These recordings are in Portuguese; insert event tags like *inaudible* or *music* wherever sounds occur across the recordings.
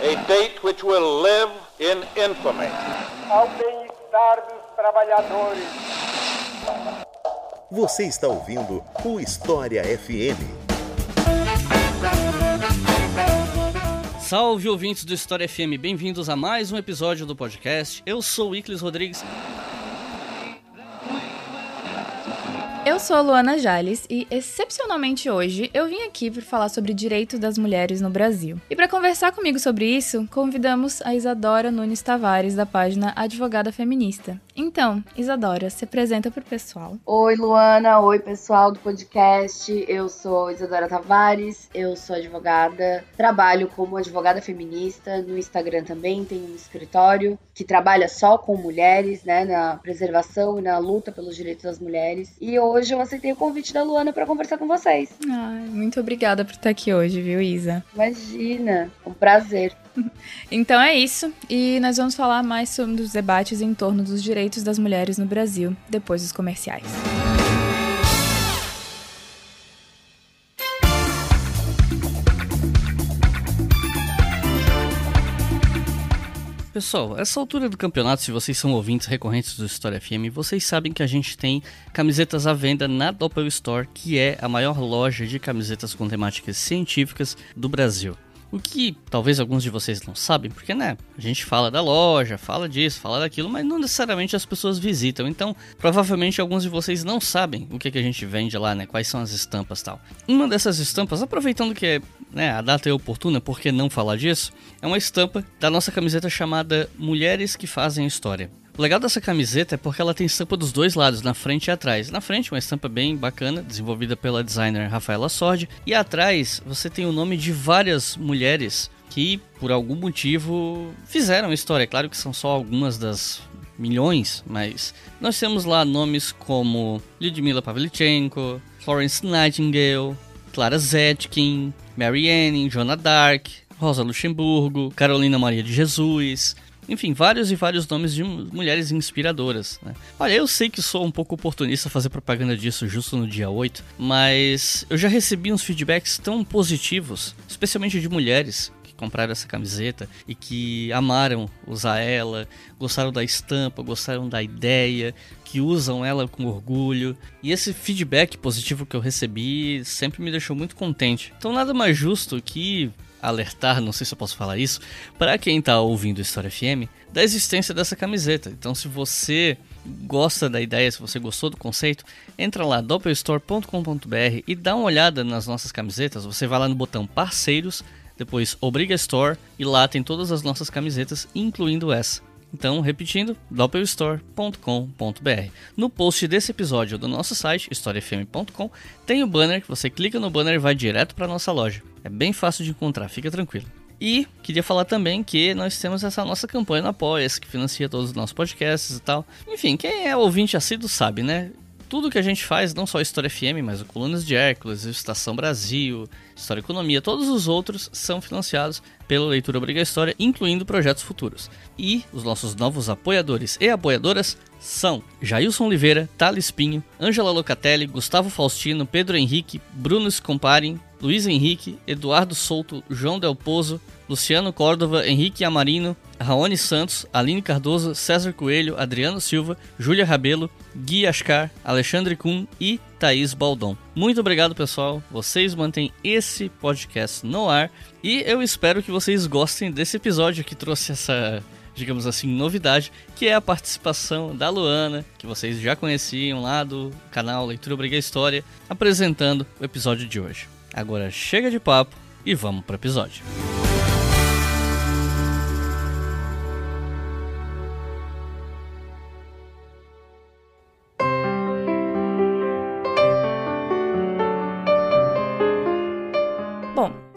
A date which will live in infamy. Ao bem-estar dos trabalhadores. Você está ouvindo o História FM. Salve ouvintes do História FM, bem-vindos a mais um episódio do podcast. Eu sou o Iclis Rodrigues Eu sou a Luana Jales e, excepcionalmente hoje, eu vim aqui para falar sobre direitos das mulheres no Brasil. E para conversar comigo sobre isso, convidamos a Isadora Nunes Tavares, da página Advogada Feminista. Então, Isadora, se apresenta para o pessoal. Oi, Luana. Oi, pessoal do podcast. Eu sou Isadora Tavares, eu sou advogada, trabalho como advogada feminista. No Instagram também tenho um escritório que trabalha só com mulheres, né, na preservação e na luta pelos direitos das mulheres. E hoje eu aceitei o convite da Luana para conversar com vocês. Ai, muito obrigada por estar aqui hoje, viu, Isa? Imagina, um prazer. *laughs* Então é isso, e nós vamos falar mais sobre os debates em torno dos direitos das mulheres no Brasil depois dos comerciais. Pessoal, essa altura do campeonato, se vocês são ouvintes recorrentes do História FM, vocês sabem que a gente tem camisetas à venda na Doppel Store, que é a maior loja de camisetas com temáticas científicas do Brasil. O que talvez alguns de vocês não sabem, porque né, a gente fala da loja, fala disso, fala daquilo, mas não necessariamente as pessoas visitam. Então, provavelmente alguns de vocês não sabem o que, que a gente vende lá, né? Quais são as estampas tal. Uma dessas estampas, aproveitando que né, a data é oportuna, por que não falar disso? É uma estampa da nossa camiseta chamada Mulheres que Fazem História. O legal dessa camiseta é porque ela tem estampa dos dois lados, na frente e atrás. Na frente, uma estampa bem bacana, desenvolvida pela designer Rafaela Sordi. E atrás, você tem o nome de várias mulheres que, por algum motivo, fizeram história. É claro que são só algumas das milhões, mas nós temos lá nomes como Lyudmila Pavlichenko, Florence Nightingale, Clara Zetkin, Mary Anning, Joana Dark, Rosa Luxemburgo, Carolina Maria de Jesus, enfim, vários e vários nomes de mulheres inspiradoras. Né? Olha, eu sei que sou um pouco oportunista fazer propaganda disso justo no dia 8, mas eu já recebi uns feedbacks tão positivos, especialmente de mulheres que compraram essa camiseta e que amaram usar ela, gostaram da estampa, gostaram da ideia, que usam ela com orgulho. E esse feedback positivo que eu recebi sempre me deixou muito contente. Então nada mais justo que alertar, não sei se eu posso falar isso, para quem está ouvindo História FM, da existência dessa camiseta. Então, se você gosta da ideia, se você gostou do conceito, entra lá doppelstore.com.br e dá uma olhada nas nossas camisetas. Você vai lá no botão parceiros, depois Obriga Store e lá tem todas as nossas camisetas, incluindo essa. Então, repetindo, doppelstore.com.br. No post desse episódio do nosso site, historiafm.com, tem o banner você clica no banner e vai direto para nossa loja. É bem fácil de encontrar, fica tranquilo. E queria falar também que nós temos essa nossa campanha no apoia que financia todos os nossos podcasts e tal. Enfim, quem é ouvinte assíduo sabe, né? Tudo que a gente faz, não só a História FM, mas o Colunas de Hércules, Estação Brasil, História e Economia, todos os outros são financiados pela Leitura Obriga História, incluindo projetos futuros. E os nossos novos apoiadores e apoiadoras são Jailson Oliveira, Thales Pinho, Ângela Locatelli, Gustavo Faustino, Pedro Henrique, Bruno Scomparem, Luiz Henrique, Eduardo Souto, João Del Pozo, Luciano Córdova, Henrique Amarino, Raoni Santos, Aline Cardoso, César Coelho, Adriano Silva, Júlia Rabelo, Gui Ascar, Alexandre Kuhn e Thaís Baldon. Muito obrigado, pessoal. Vocês mantêm esse podcast no ar e eu espero que vocês gostem desse episódio que trouxe essa digamos assim, novidade, que é a participação da Luana, que vocês já conheciam lá do canal Leitura Obriga História, apresentando o episódio de hoje. Agora chega de papo e vamos para o episódio.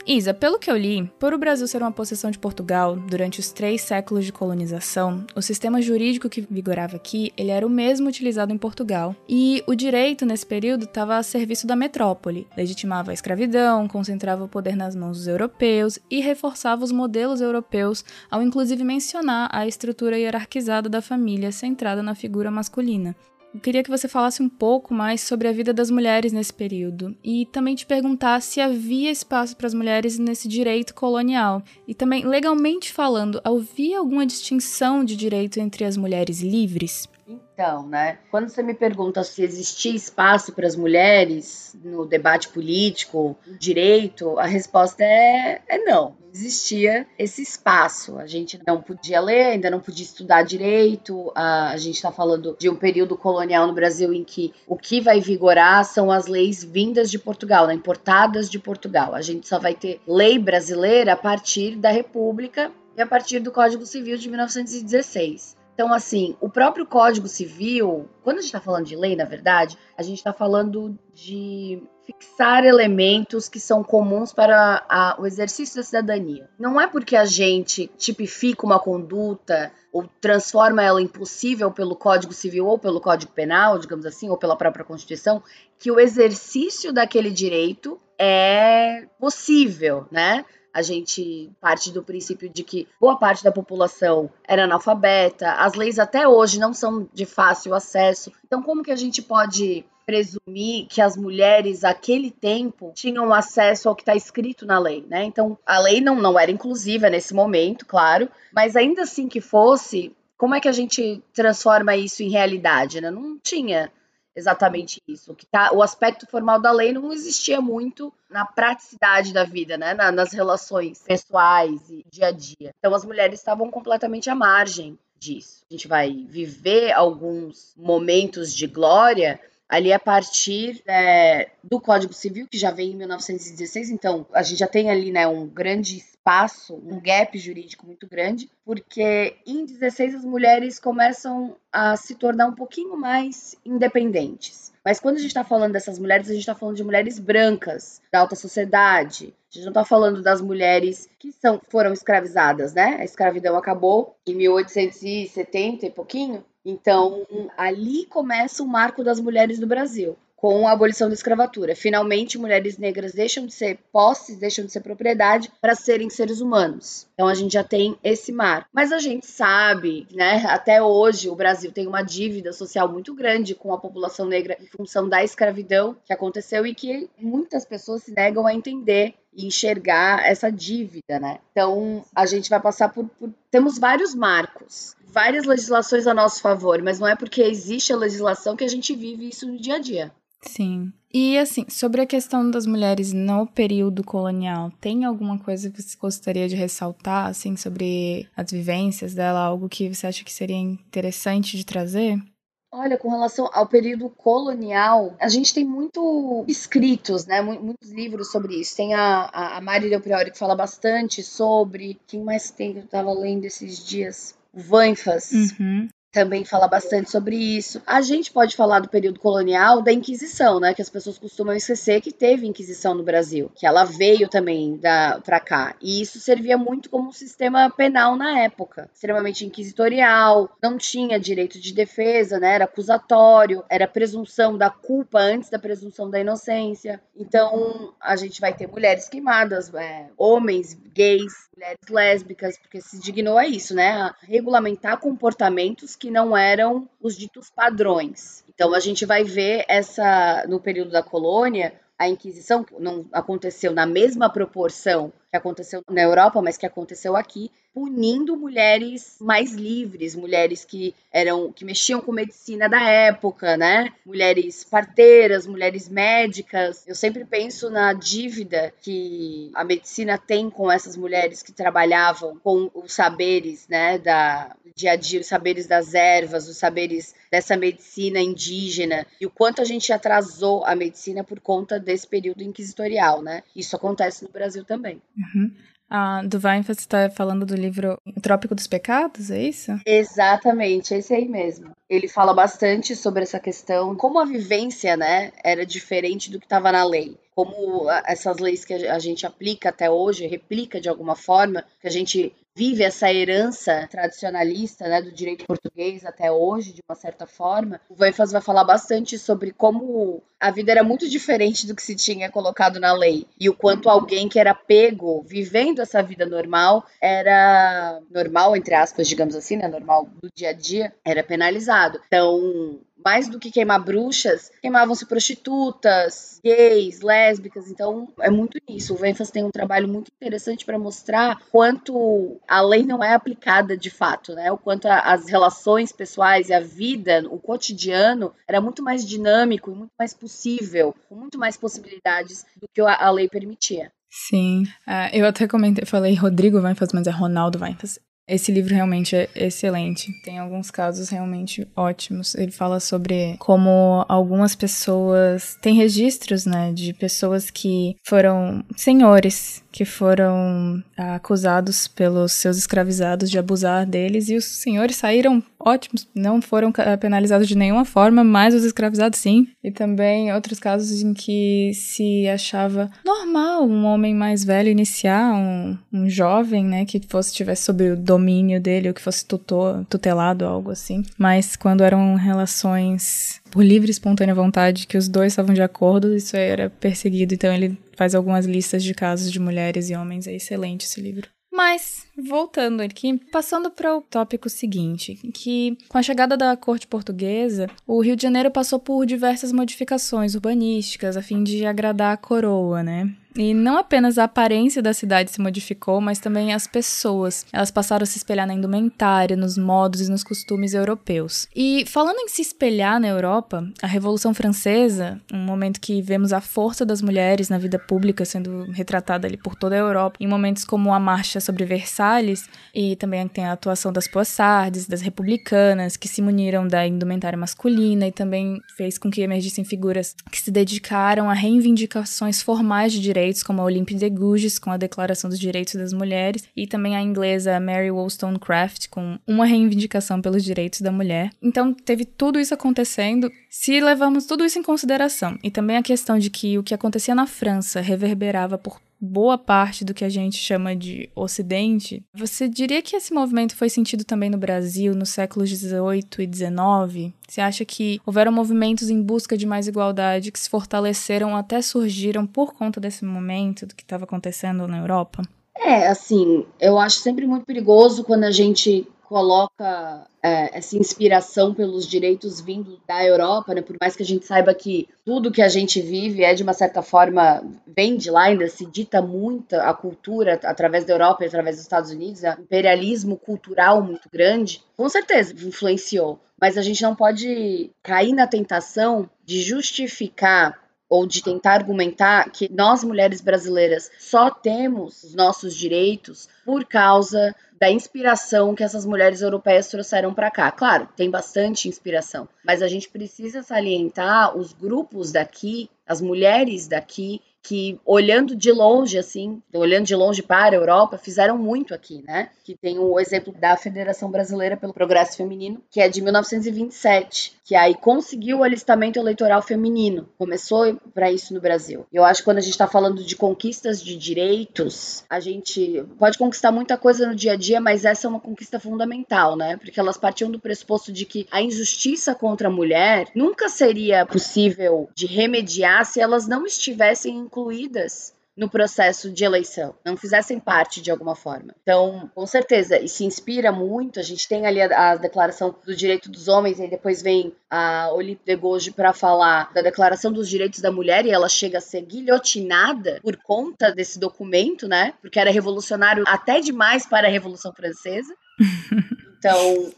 Isa, pelo que eu li, por o Brasil ser uma possessão de Portugal durante os três séculos de colonização, o sistema jurídico que vigorava aqui, ele era o mesmo utilizado em Portugal. E o direito nesse período estava a serviço da metrópole, legitimava a escravidão, concentrava o poder nas mãos dos europeus e reforçava os modelos europeus, ao inclusive mencionar a estrutura hierarquizada da família centrada na figura masculina. Eu queria que você falasse um pouco mais sobre a vida das mulheres nesse período e também te perguntar se havia espaço para as mulheres nesse direito colonial. E também, legalmente falando, havia alguma distinção de direito entre as mulheres livres? Então, né? Quando você me pergunta se existia espaço para as mulheres no debate político, direito, a resposta é, é não. Não existia esse espaço. A gente não podia ler, ainda não podia estudar direito. A, a gente está falando de um período colonial no Brasil em que o que vai vigorar são as leis vindas de Portugal, né? importadas de Portugal. A gente só vai ter lei brasileira a partir da República e a partir do Código Civil de 1916. Então, assim, o próprio Código Civil, quando a gente está falando de lei, na verdade, a gente está falando de fixar elementos que são comuns para a, o exercício da cidadania. Não é porque a gente tipifica uma conduta ou transforma ela impossível pelo Código Civil ou pelo Código Penal, digamos assim, ou pela própria Constituição, que o exercício daquele direito é possível, né? A gente parte do princípio de que boa parte da população era analfabeta, as leis até hoje não são de fácil acesso. Então, como que a gente pode presumir que as mulheres aquele tempo tinham acesso ao que está escrito na lei, né? Então, a lei não, não era inclusiva nesse momento, claro, mas ainda assim que fosse, como é que a gente transforma isso em realidade, né? Não tinha exatamente isso. O, que tá, o aspecto formal da lei não existia muito na praticidade da vida, né? Na, nas relações pessoais e dia a dia. Então as mulheres estavam completamente à margem disso. A gente vai viver alguns momentos de glória ali a partir é, do Código Civil, que já vem em 1916, então a gente já tem ali né, um grande espaço, um gap jurídico muito grande, porque em 16 as mulheres começam a se tornar um pouquinho mais independentes. Mas quando a gente está falando dessas mulheres, a gente está falando de mulheres brancas, da alta sociedade. A gente não está falando das mulheres que são, foram escravizadas, né? A escravidão acabou em 1870 e pouquinho. Então, ali começa o marco das mulheres no Brasil com a abolição da escravatura. Finalmente, mulheres negras deixam de ser posses, deixam de ser propriedade para serem seres humanos. Então a gente já tem esse mar. Mas a gente sabe, né, até hoje o Brasil tem uma dívida social muito grande com a população negra em função da escravidão que aconteceu e que muitas pessoas se negam a entender e enxergar essa dívida, né? Então a gente vai passar por, por, temos vários marcos, várias legislações a nosso favor, mas não é porque existe a legislação que a gente vive isso no dia a dia. Sim. E assim, sobre a questão das mulheres no período colonial, tem alguma coisa que você gostaria de ressaltar, assim, sobre as vivências dela, algo que você acha que seria interessante de trazer? Olha, com relação ao período colonial, a gente tem muito escritos, né? Muitos livros sobre isso. Tem a, a, Mari Del Priori que fala bastante sobre. Quem mais tem que eu estava lendo esses dias? Vanfas. Uhum também fala bastante sobre isso. A gente pode falar do período colonial da Inquisição, né? Que as pessoas costumam esquecer que teve Inquisição no Brasil, que ela veio também da para cá. E isso servia muito como um sistema penal na época, extremamente inquisitorial, não tinha direito de defesa, né? Era acusatório, era presunção da culpa antes da presunção da inocência. Então a gente vai ter mulheres queimadas, é, homens gays, mulheres lésbicas, porque se dignou a isso, né? A regulamentar comportamentos que não eram os ditos padrões. Então a gente vai ver essa no período da colônia, a Inquisição não aconteceu na mesma proporção que aconteceu na Europa, mas que aconteceu aqui, punindo mulheres mais livres, mulheres que eram que mexiam com medicina da época, né? Mulheres parteiras, mulheres médicas. Eu sempre penso na dívida que a medicina tem com essas mulheres que trabalhavam com os saberes, né, da dia a dia, os saberes das ervas, os saberes dessa medicina indígena e o quanto a gente atrasou a medicina por conta desse período inquisitorial, né? Isso acontece no Brasil também. Uhum. Ah, do está falando do livro Trópico dos Pecados, é isso? Exatamente, esse aí mesmo. Ele fala bastante sobre essa questão, como a vivência, né, era diferente do que estava na lei. Como essas leis que a gente aplica até hoje, replica de alguma forma, que a gente vive essa herança tradicionalista né, do direito português até hoje, de uma certa forma, o Weifas vai falar bastante sobre como a vida era muito diferente do que se tinha colocado na lei e o quanto alguém que era pego vivendo essa vida normal era normal entre aspas, digamos assim, né, normal do dia a dia, era penalizado. Então, mais do que queimar bruxas, queimavam-se prostitutas, gays, lésbicas. Então, é muito nisso. O Venfas tem um trabalho muito interessante para mostrar quanto a lei não é aplicada de fato, né? O quanto a, as relações pessoais e a vida, o cotidiano, era muito mais dinâmico e muito mais possível, com muito mais possibilidades do que a, a lei permitia. Sim, uh, eu até comentei, falei Rodrigo Weinfels, mas é Ronaldo Weinfels. Esse livro realmente é excelente. Tem alguns casos realmente ótimos. Ele fala sobre como algumas pessoas têm registros, né, de pessoas que foram senhores que foram acusados pelos seus escravizados de abusar deles e os senhores saíram ótimos, não foram penalizados de nenhuma forma, mas os escravizados sim. E também outros casos em que se achava normal um homem mais velho iniciar um, um jovem, né, que fosse tivesse sob o domínio dele ou que fosse tutor, tutelado, algo assim. Mas quando eram relações por livre e espontânea vontade, que os dois estavam de acordo, isso era perseguido. Então ele faz algumas listas de casos de mulheres e homens. É excelente esse livro. Mas, voltando aqui, passando para o tópico seguinte, que com a chegada da corte portuguesa, o Rio de Janeiro passou por diversas modificações urbanísticas a fim de agradar a coroa, né? E não apenas a aparência da cidade se modificou, mas também as pessoas. Elas passaram a se espelhar na indumentária, nos modos e nos costumes europeus. E falando em se espelhar na Europa, a Revolução Francesa, um momento que vemos a força das mulheres na vida pública sendo retratada ali por toda a Europa, em momentos como a marcha sobre Versalhes, e também tem a atuação das poissardes, das republicanas, que se muniram da indumentária masculina e também fez com que emergissem figuras que se dedicaram a reivindicações formais de direitos direitos, como a Olympe de Gouges, com a Declaração dos Direitos das Mulheres, e também a inglesa Mary Wollstonecraft, com uma reivindicação pelos direitos da mulher. Então, teve tudo isso acontecendo. Se levamos tudo isso em consideração, e também a questão de que o que acontecia na França reverberava por boa parte do que a gente chama de Ocidente, você diria que esse movimento foi sentido também no Brasil nos séculos 18 e 19? Você acha que houveram movimentos em busca de mais igualdade que se fortaleceram até surgiram por conta desse momento do que estava acontecendo na Europa? É, assim, eu acho sempre muito perigoso quando a gente coloca é, essa inspiração pelos direitos vindo da Europa, né? Por mais que a gente saiba que tudo que a gente vive é de uma certa forma vem de lá, ainda se dita muito a cultura através da Europa e através dos Estados Unidos, é um imperialismo cultural muito grande, com certeza influenciou. Mas a gente não pode cair na tentação de justificar ou de tentar argumentar que nós mulheres brasileiras só temos os nossos direitos por causa da inspiração que essas mulheres europeias trouxeram para cá. Claro, tem bastante inspiração, mas a gente precisa salientar os grupos daqui, as mulheres daqui que olhando de longe, assim, olhando de longe para a Europa, fizeram muito aqui, né? Que tem o exemplo da Federação Brasileira pelo Progresso Feminino, que é de 1927, que aí conseguiu o alistamento eleitoral feminino. Começou para isso no Brasil. Eu acho que quando a gente está falando de conquistas de direitos, a gente pode conquistar muita coisa no dia a dia, mas essa é uma conquista fundamental, né? Porque elas partiam do pressuposto de que a injustiça contra a mulher nunca seria possível de remediar se elas não estivessem incluídas no processo de eleição, não fizessem parte de alguma forma. Então, com certeza, e se inspira muito. A gente tem ali a, a declaração do direito dos homens, e depois vem a Olympe de Gouges para falar da declaração dos direitos da mulher, e ela chega a ser guilhotinada por conta desse documento, né? Porque era revolucionário até demais para a Revolução Francesa. *laughs* Então,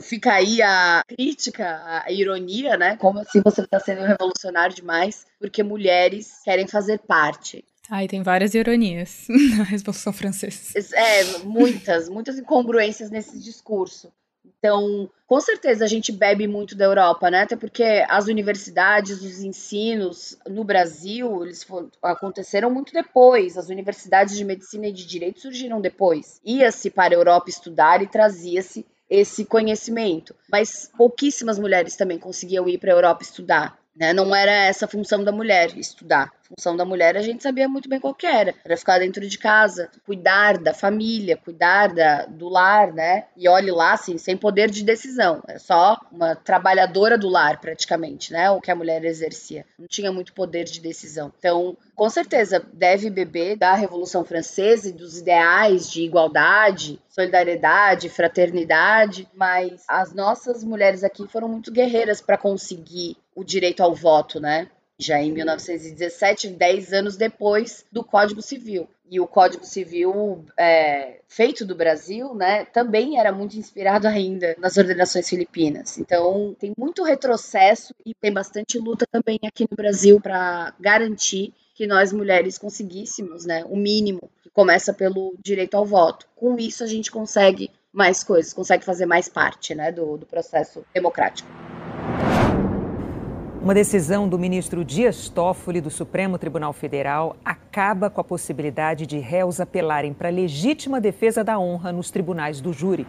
fica aí a crítica, a ironia, né? Como assim você está sendo revolucionário demais porque mulheres querem fazer parte. Ah, e tem várias ironias *laughs* na Revolução Francesa. É, muitas, muitas incongruências nesse discurso. Então, com certeza a gente bebe muito da Europa, né? Até porque as universidades, os ensinos no Brasil, eles foram, aconteceram muito depois. As universidades de medicina e de direito surgiram depois. Ia-se para a Europa estudar e trazia-se esse conhecimento. Mas pouquíssimas mulheres também conseguiam ir para a Europa estudar. Né? Não era essa a função da mulher estudar. Função da mulher a gente sabia muito bem qual que era. Era ficar dentro de casa, cuidar da família, cuidar da, do lar, né? E olhe lá, assim, sem poder de decisão. É só uma trabalhadora do lar, praticamente, né? O que a mulher exercia. Não tinha muito poder de decisão. Então, com certeza, deve beber da Revolução Francesa e dos ideais de igualdade, solidariedade, fraternidade, mas as nossas mulheres aqui foram muito guerreiras para conseguir o direito ao voto, né? Já em 1917, 10 anos depois do Código Civil. E o Código Civil é, feito do Brasil, né, também era muito inspirado ainda nas ordenações filipinas. Então, tem muito retrocesso e tem bastante luta também aqui no Brasil para garantir que nós mulheres conseguíssemos, né, o mínimo, que começa pelo direito ao voto. Com isso, a gente consegue mais coisas, consegue fazer mais parte, né, do, do processo democrático. Uma decisão do ministro Dias Toffoli do Supremo Tribunal Federal acaba com a possibilidade de réus apelarem para legítima defesa da honra nos tribunais do júri.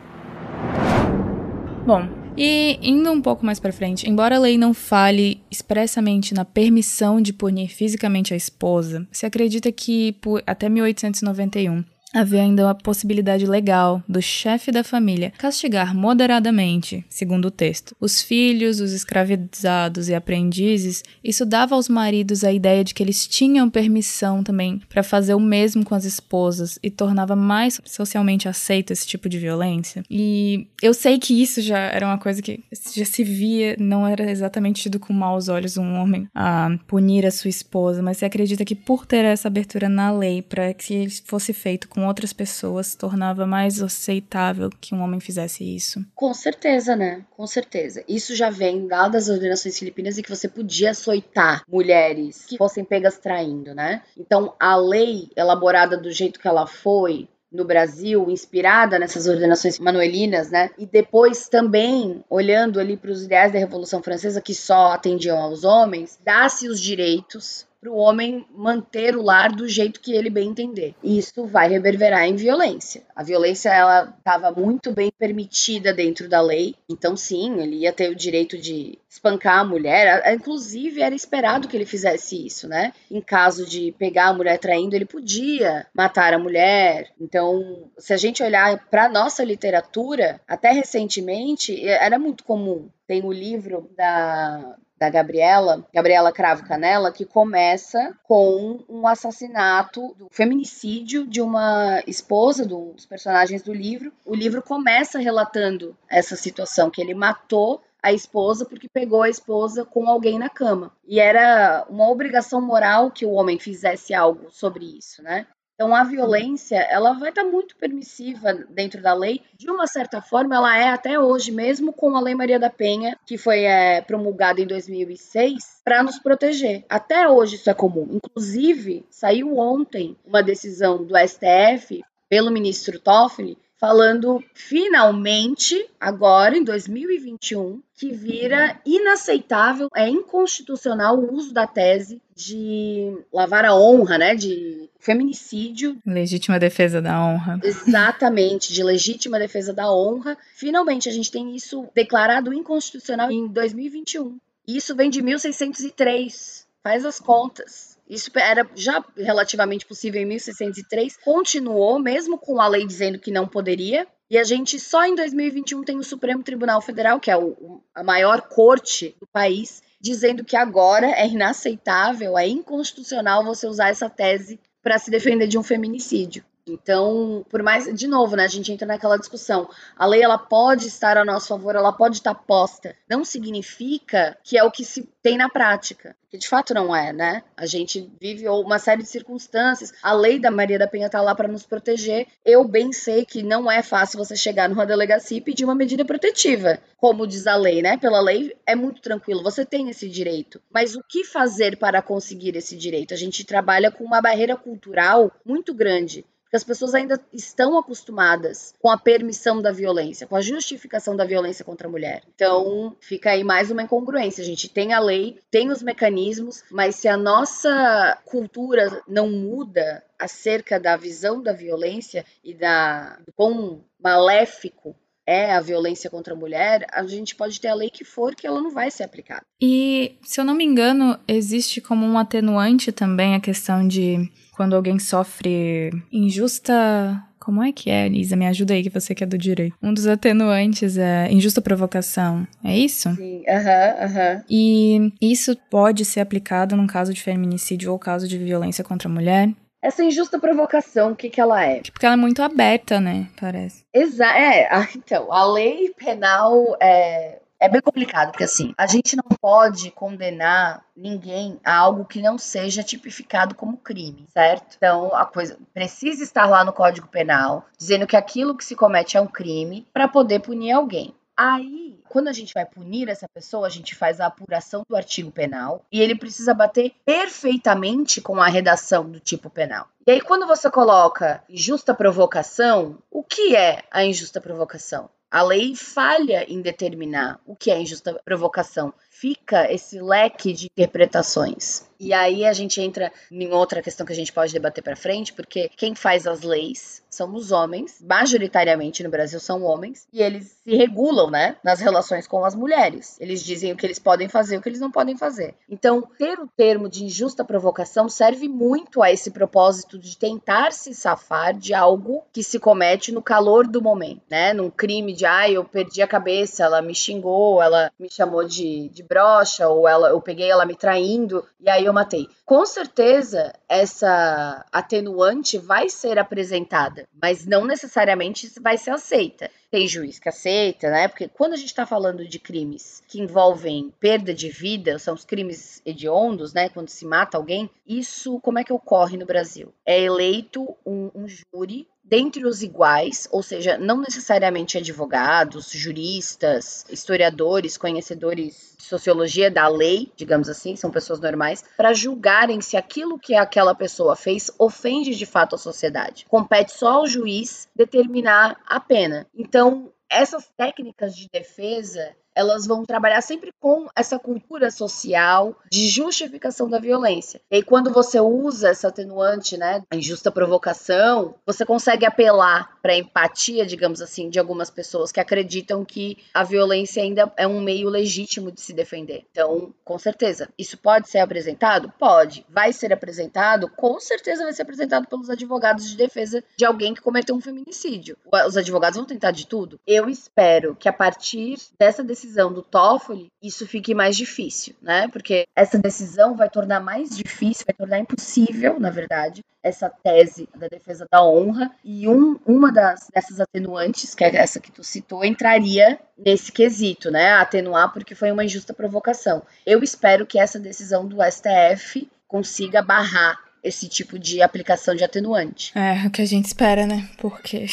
Bom, e indo um pouco mais para frente, embora a lei não fale expressamente na permissão de punir fisicamente a esposa, se acredita que por, até 1891 havia ainda a possibilidade legal do chefe da família castigar moderadamente, segundo o texto, os filhos, os escravizados e aprendizes. Isso dava aos maridos a ideia de que eles tinham permissão também para fazer o mesmo com as esposas e tornava mais socialmente aceito esse tipo de violência. E eu sei que isso já era uma coisa que já se via, não era exatamente tido com maus olhos um homem a punir a sua esposa, mas você acredita que por ter essa abertura na lei para que fosse feito com outras pessoas tornava mais aceitável que um homem fizesse isso. Com certeza, né? Com certeza. Isso já vem das ordenações filipinas e que você podia açoitar mulheres que fossem pegas traindo, né? Então, a lei elaborada do jeito que ela foi, no Brasil, inspirada nessas ordenações manuelinas, né? E depois também olhando ali para os ideais da Revolução Francesa que só atendiam aos homens, dá-se os direitos para o homem manter o lar do jeito que ele bem entender. E isso vai reverberar em violência. A violência ela estava muito bem permitida dentro da lei, então sim, ele ia ter o direito de espancar a mulher. Inclusive era esperado que ele fizesse isso, né? Em caso de pegar a mulher traindo, ele podia matar a mulher. Então, se a gente olhar para nossa literatura, até recentemente era muito comum. Tem o livro da da Gabriela, Gabriela Cravo Canela, que começa com um assassinato, do feminicídio de uma esposa do, dos personagens do livro. O livro começa relatando essa situação, que ele matou a esposa porque pegou a esposa com alguém na cama. E era uma obrigação moral que o homem fizesse algo sobre isso, né? Então a violência, ela vai estar tá muito permissiva dentro da lei. De uma certa forma, ela é até hoje, mesmo com a Lei Maria da Penha, que foi é, promulgada em 2006, para nos proteger. Até hoje isso é comum. Inclusive, saiu ontem uma decisão do STF pelo ministro Toffoli falando finalmente, agora em 2021, que vira inaceitável, é inconstitucional o uso da tese de lavar a honra, né, de feminicídio. Legítima defesa da honra. Exatamente, de legítima defesa da honra. Finalmente a gente tem isso declarado inconstitucional em 2021. Isso vem de 1603. Faz as contas. Isso era já relativamente possível em 1603, continuou, mesmo com a lei dizendo que não poderia. E a gente só em 2021 tem o Supremo Tribunal Federal, que é o, a maior corte do país, dizendo que agora é inaceitável, é inconstitucional você usar essa tese para se defender de um feminicídio. Então, por mais, de novo, né, a gente entra naquela discussão. A lei ela pode estar a nosso favor, ela pode estar posta. Não significa que é o que se tem na prática, que de fato não é, né? A gente vive uma série de circunstâncias. A lei da Maria da Penha tá lá para nos proteger. Eu bem sei que não é fácil você chegar numa delegacia e pedir uma medida protetiva, como diz a lei, né? Pela lei é muito tranquilo, você tem esse direito. Mas o que fazer para conseguir esse direito? A gente trabalha com uma barreira cultural muito grande porque as pessoas ainda estão acostumadas com a permissão da violência, com a justificação da violência contra a mulher. Então, fica aí mais uma incongruência. A gente tem a lei, tem os mecanismos, mas se a nossa cultura não muda acerca da visão da violência e da do quão maléfico é a violência contra a mulher, a gente pode ter a lei que for que ela não vai ser aplicada. E, se eu não me engano, existe como um atenuante também a questão de quando alguém sofre injusta como é que é, Lisa? Me ajuda aí, que você que é do direito. Um dos atenuantes é injusta provocação. É isso? Sim, aham, uh aham. -huh, uh -huh. E isso pode ser aplicado num caso de feminicídio ou caso de violência contra a mulher? Essa injusta provocação, o que, que ela é? Porque ela é muito aberta, né? Parece. Exa é, então, a lei penal é, é bem complicado, porque assim, a gente não pode condenar ninguém a algo que não seja tipificado como crime, certo? Então, a coisa precisa estar lá no Código Penal, dizendo que aquilo que se comete é um crime para poder punir alguém. Aí, quando a gente vai punir essa pessoa, a gente faz a apuração do artigo penal e ele precisa bater perfeitamente com a redação do tipo penal. E aí, quando você coloca injusta provocação, o que é a injusta provocação? A lei falha em determinar o que é injusta provocação. Fica esse leque de interpretações. E aí a gente entra em outra questão que a gente pode debater para frente, porque quem faz as leis são os homens, majoritariamente no Brasil são homens, e eles se regulam, né, nas relações com as mulheres. Eles dizem o que eles podem fazer e o que eles não podem fazer. Então, ter o termo de injusta provocação serve muito a esse propósito de tentar se safar de algo que se comete no calor do momento, né? Num crime de, ai, ah, eu perdi a cabeça, ela me xingou, ela me chamou de, de brocha, ou ela, eu peguei ela me traindo, e aí eu matei. Com certeza, essa atenuante vai ser apresentada, mas não necessariamente vai ser aceita. Tem juiz que aceita, né? Porque quando a gente está falando de crimes que envolvem perda de vida, são os crimes hediondos, né? Quando se mata alguém, isso como é que ocorre no Brasil? É eleito um, um júri dentre os iguais, ou seja, não necessariamente advogados, juristas, historiadores, conhecedores de sociologia da lei, digamos assim, são pessoas normais, para julgarem se aquilo que aquela pessoa fez ofende de fato a sociedade. Compete só ao juiz determinar a pena. Então, essas técnicas de defesa elas vão trabalhar sempre com essa cultura social de justificação da violência. E aí, quando você usa essa atenuante, né, injusta provocação, você consegue apelar para a empatia, digamos assim, de algumas pessoas que acreditam que a violência ainda é um meio legítimo de se defender. Então, com certeza, isso pode ser apresentado? Pode. Vai ser apresentado? Com certeza vai ser apresentado pelos advogados de defesa de alguém que cometeu um feminicídio. Os advogados vão tentar de tudo. Eu espero que a partir dessa decisão decisão do Toffoli, isso fique mais difícil, né? Porque essa decisão vai tornar mais difícil, vai tornar impossível, na verdade, essa tese da defesa da honra. E um, uma das, dessas atenuantes, que é essa que tu citou, entraria nesse quesito, né? Atenuar porque foi uma injusta provocação. Eu espero que essa decisão do STF consiga barrar esse tipo de aplicação de atenuante. É, o que a gente espera, né? Porque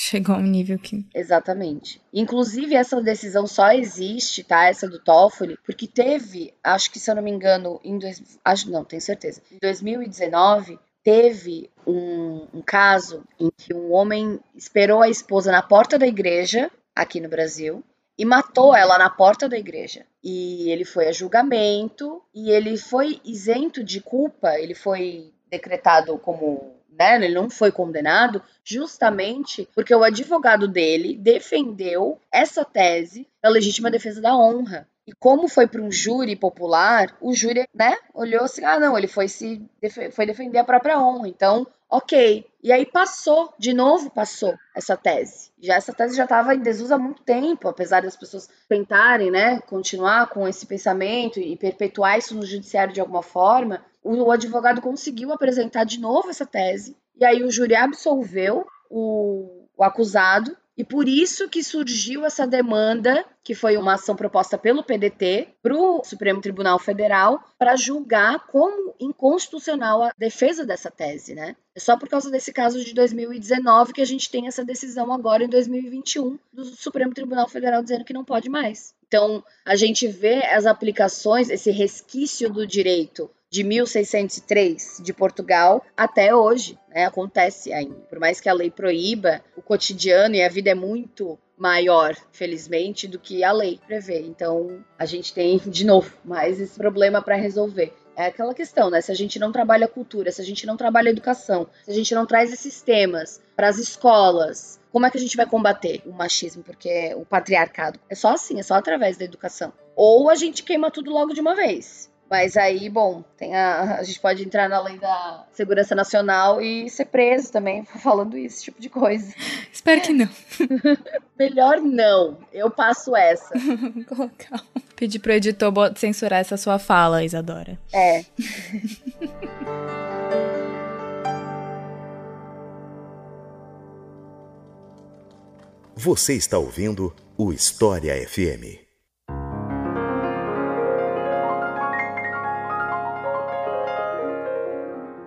chegou a um nível que. Exatamente. Inclusive, essa decisão só existe, tá? Essa do Toffoli, porque teve, acho que se eu não me engano, em dois, acho não, tenho certeza. Em 2019, teve um, um caso em que um homem esperou a esposa na porta da igreja, aqui no Brasil, e matou ela na porta da igreja. E ele foi a julgamento e ele foi isento de culpa, ele foi decretado como né, ele não foi condenado, justamente porque o advogado dele defendeu essa tese da legítima defesa da honra. E como foi para um júri popular, o júri, né, olhou assim: ah, não, ele foi se foi defender a própria honra. Então, ok. E aí passou, de novo passou essa tese. Já essa tese já estava em desuso há muito tempo, apesar das pessoas tentarem, né, continuar com esse pensamento e perpetuar isso no judiciário de alguma forma o advogado conseguiu apresentar de novo essa tese, e aí o júri absolveu o, o acusado, e por isso que surgiu essa demanda, que foi uma ação proposta pelo PDT, para o Supremo Tribunal Federal, para julgar como inconstitucional a defesa dessa tese, né? É só por causa desse caso de 2019 que a gente tem essa decisão agora em 2021 do Supremo Tribunal Federal dizendo que não pode mais. Então, a gente vê as aplicações, esse resquício do direito de 1603 de Portugal até hoje, né? Acontece ainda. Por mais que a lei proíba, o cotidiano e a vida é muito maior, felizmente, do que a lei prevê. Então, a gente tem de novo mais esse problema para resolver. É aquela questão, né? Se a gente não trabalha cultura, se a gente não trabalha educação, se a gente não traz esses temas para as escolas, Como é que a gente vai combater o machismo? Porque o patriarcado é só assim, é só através da educação. Ou a gente queima tudo logo de uma vez. Mas aí, bom, tem a, a gente pode entrar na lei da segurança nacional e ser preso também *laughs* falando isso, tipo de coisa. Espero que não. *laughs* Melhor não. Eu passo essa. *laughs* Vou colocar. Pedir pro editor censurar essa sua fala, Isadora. É. Você está ouvindo o História FM.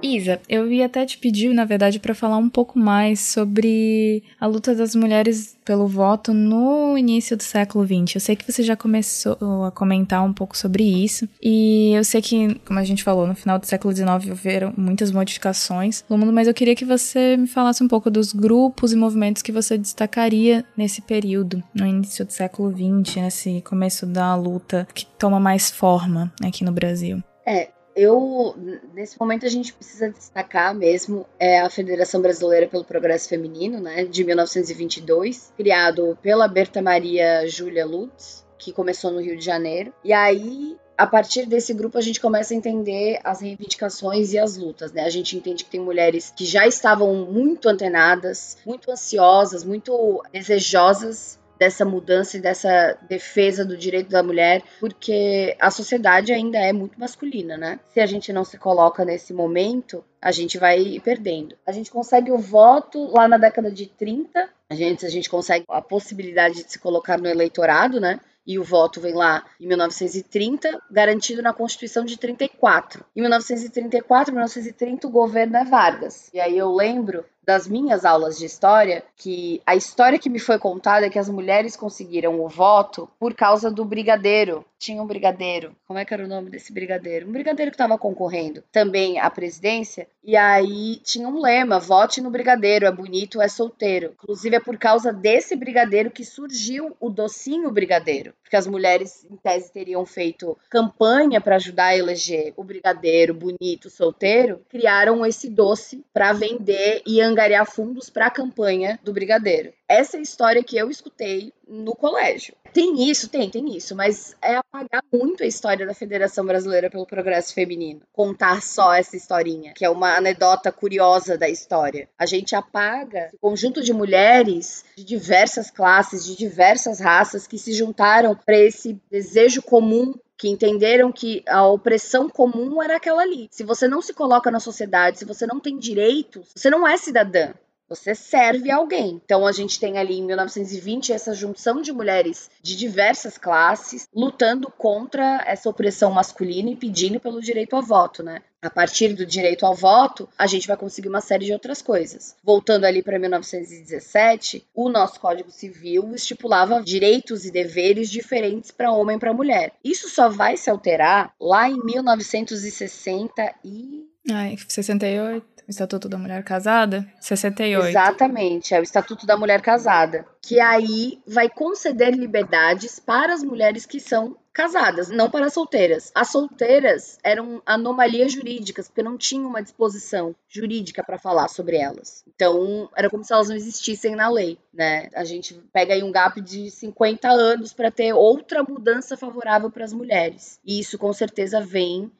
Isa, eu ia até te pedir, na verdade, para falar um pouco mais sobre a luta das mulheres pelo voto no início do século XX. Eu sei que você já começou a comentar um pouco sobre isso, e eu sei que, como a gente falou, no final do século XIX houveram muitas modificações no mundo, mas eu queria que você me falasse um pouco dos grupos e movimentos que você destacaria nesse período, no início do século XX, nesse começo da luta que toma mais forma aqui no Brasil. É, eu nesse momento a gente precisa destacar mesmo é a Federação Brasileira pelo Progresso Feminino, né, de 1922, criado pela Berta Maria Júlia Lutz, que começou no Rio de Janeiro. E aí a partir desse grupo a gente começa a entender as reivindicações e as lutas, né? A gente entende que tem mulheres que já estavam muito antenadas, muito ansiosas, muito desejosas dessa mudança e dessa defesa do direito da mulher, porque a sociedade ainda é muito masculina, né? Se a gente não se coloca nesse momento, a gente vai perdendo. A gente consegue o voto lá na década de 30, a gente, a gente consegue a possibilidade de se colocar no eleitorado, né? e o voto vem lá em 1930, garantido na Constituição de 34. Em 1934, 1930, o governo é Vargas. E aí eu lembro das minhas aulas de história que a história que me foi contada é que as mulheres conseguiram o voto por causa do brigadeiro. Tinha um brigadeiro. Como é que era o nome desse brigadeiro? Um brigadeiro que estava concorrendo também à presidência. E aí tinha um lema: vote no brigadeiro, é bonito, é solteiro. Inclusive é por causa desse brigadeiro que surgiu o docinho brigadeiro. Porque as mulheres, em tese, teriam feito campanha para ajudar a eleger o brigadeiro bonito, solteiro. Criaram esse doce para vender e angariar fundos para a campanha do Brigadeiro. Essa é a história que eu escutei no colégio. Tem isso, tem, tem isso, mas é apagar muito a história da Federação Brasileira pelo Progresso Feminino. Contar só essa historinha, que é uma anedota curiosa da história. A gente apaga o conjunto de mulheres de diversas classes, de diversas raças que se juntaram para esse desejo comum que entenderam que a opressão comum era aquela ali. Se você não se coloca na sociedade, se você não tem direitos, você não é cidadã. Você serve a alguém. Então a gente tem ali em 1920 essa junção de mulheres de diversas classes lutando contra essa opressão masculina e pedindo pelo direito ao voto, né? A partir do direito ao voto, a gente vai conseguir uma série de outras coisas. Voltando ali para 1917, o nosso Código Civil estipulava direitos e deveres diferentes para homem e para mulher. Isso só vai se alterar lá em 1960 e Ai, 68. Estatuto da Mulher Casada? 68. Exatamente, é o Estatuto da Mulher Casada. Que aí vai conceder liberdades para as mulheres que são casadas, não para solteiras. As solteiras eram anomalias jurídicas, porque não tinha uma disposição jurídica para falar sobre elas. Então, era como se elas não existissem na lei, né? A gente pega aí um gap de 50 anos para ter outra mudança favorável para as mulheres. E isso com certeza vem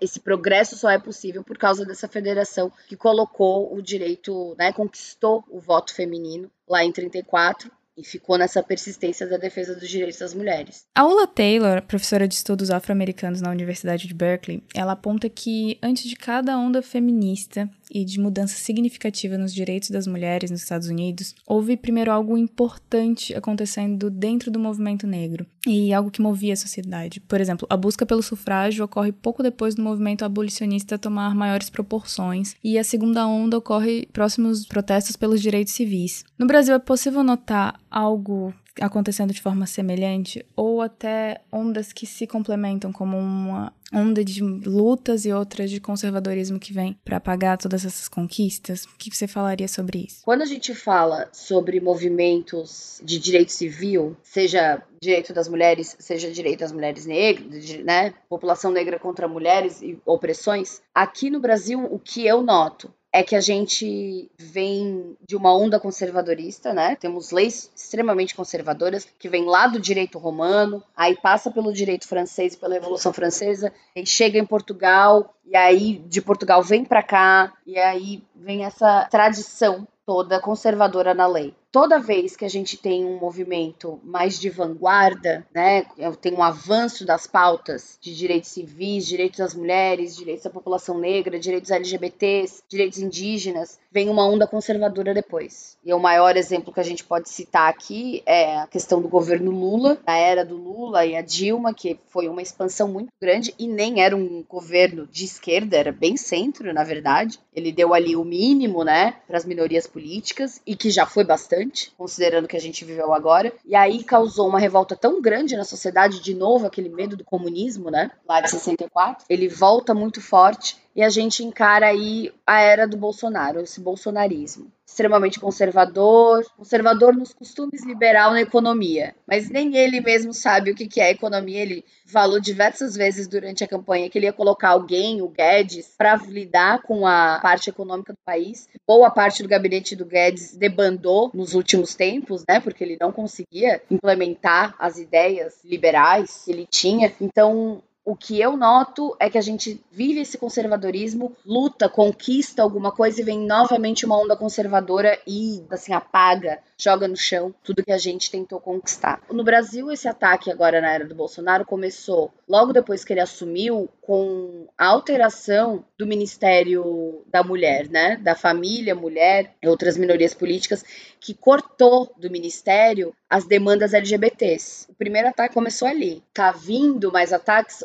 esse progresso só é possível por causa dessa federação que colocou o direito, né, conquistou o voto feminino lá em 34 e ficou nessa persistência da defesa dos direitos das mulheres. A Ula Taylor, professora de estudos afro-americanos na Universidade de Berkeley, ela aponta que antes de cada onda feminista e de mudança significativa nos direitos das mulheres nos Estados Unidos, houve primeiro algo importante acontecendo dentro do movimento negro e algo que movia a sociedade. Por exemplo, a busca pelo sufrágio ocorre pouco depois do movimento abolicionista tomar maiores proporções e a segunda onda ocorre próximos protestos pelos direitos civis. No Brasil é possível notar algo acontecendo de forma semelhante ou até ondas que se complementam como uma onda de lutas e outras de conservadorismo que vem para apagar todas essas conquistas? O que você falaria sobre isso? Quando a gente fala sobre movimentos de direito civil, seja direito das mulheres, seja direito das mulheres negras, né, população negra contra mulheres e opressões, aqui no Brasil o que eu noto é que a gente vem de uma onda conservadorista, né? Temos leis extremamente conservadoras que vêm lá do direito romano, aí passa pelo direito francês pela Revolução Francesa, e chega em Portugal, e aí de Portugal vem para cá, e aí vem essa tradição toda conservadora na lei toda vez que a gente tem um movimento mais de vanguarda, né, tem um avanço das pautas de direitos civis, direitos das mulheres, direitos da população negra, direitos LGBTs, direitos indígenas, vem uma onda conservadora depois. E o maior exemplo que a gente pode citar aqui é a questão do governo Lula, a era do Lula e a Dilma, que foi uma expansão muito grande e nem era um governo de esquerda, era bem centro, na verdade. Ele deu ali o mínimo, né, para as minorias políticas e que já foi bastante considerando que a gente viveu agora. E aí causou uma revolta tão grande na sociedade, de novo, aquele medo do comunismo, né? Lá de 64. Ele volta muito forte e a gente encara aí a era do Bolsonaro, esse bolsonarismo. Extremamente conservador, conservador nos costumes, liberal na economia. Mas nem ele mesmo sabe o que é economia. Ele falou diversas vezes durante a campanha que ele ia colocar alguém, o Guedes, para lidar com a parte econômica do país. Boa parte do gabinete do Guedes debandou nos últimos tempos, né? Porque ele não conseguia implementar as ideias liberais que ele tinha. Então, o que eu noto é que a gente vive esse conservadorismo, luta, conquista alguma coisa e vem novamente uma onda conservadora e assim apaga, joga no chão tudo que a gente tentou conquistar. No Brasil, esse ataque agora na era do Bolsonaro começou logo depois que ele assumiu com a alteração do Ministério da Mulher, né, da família, mulher e outras minorias políticas que cortou do ministério as demandas LGBTs. O primeiro ataque começou ali. Tá vindo mais ataques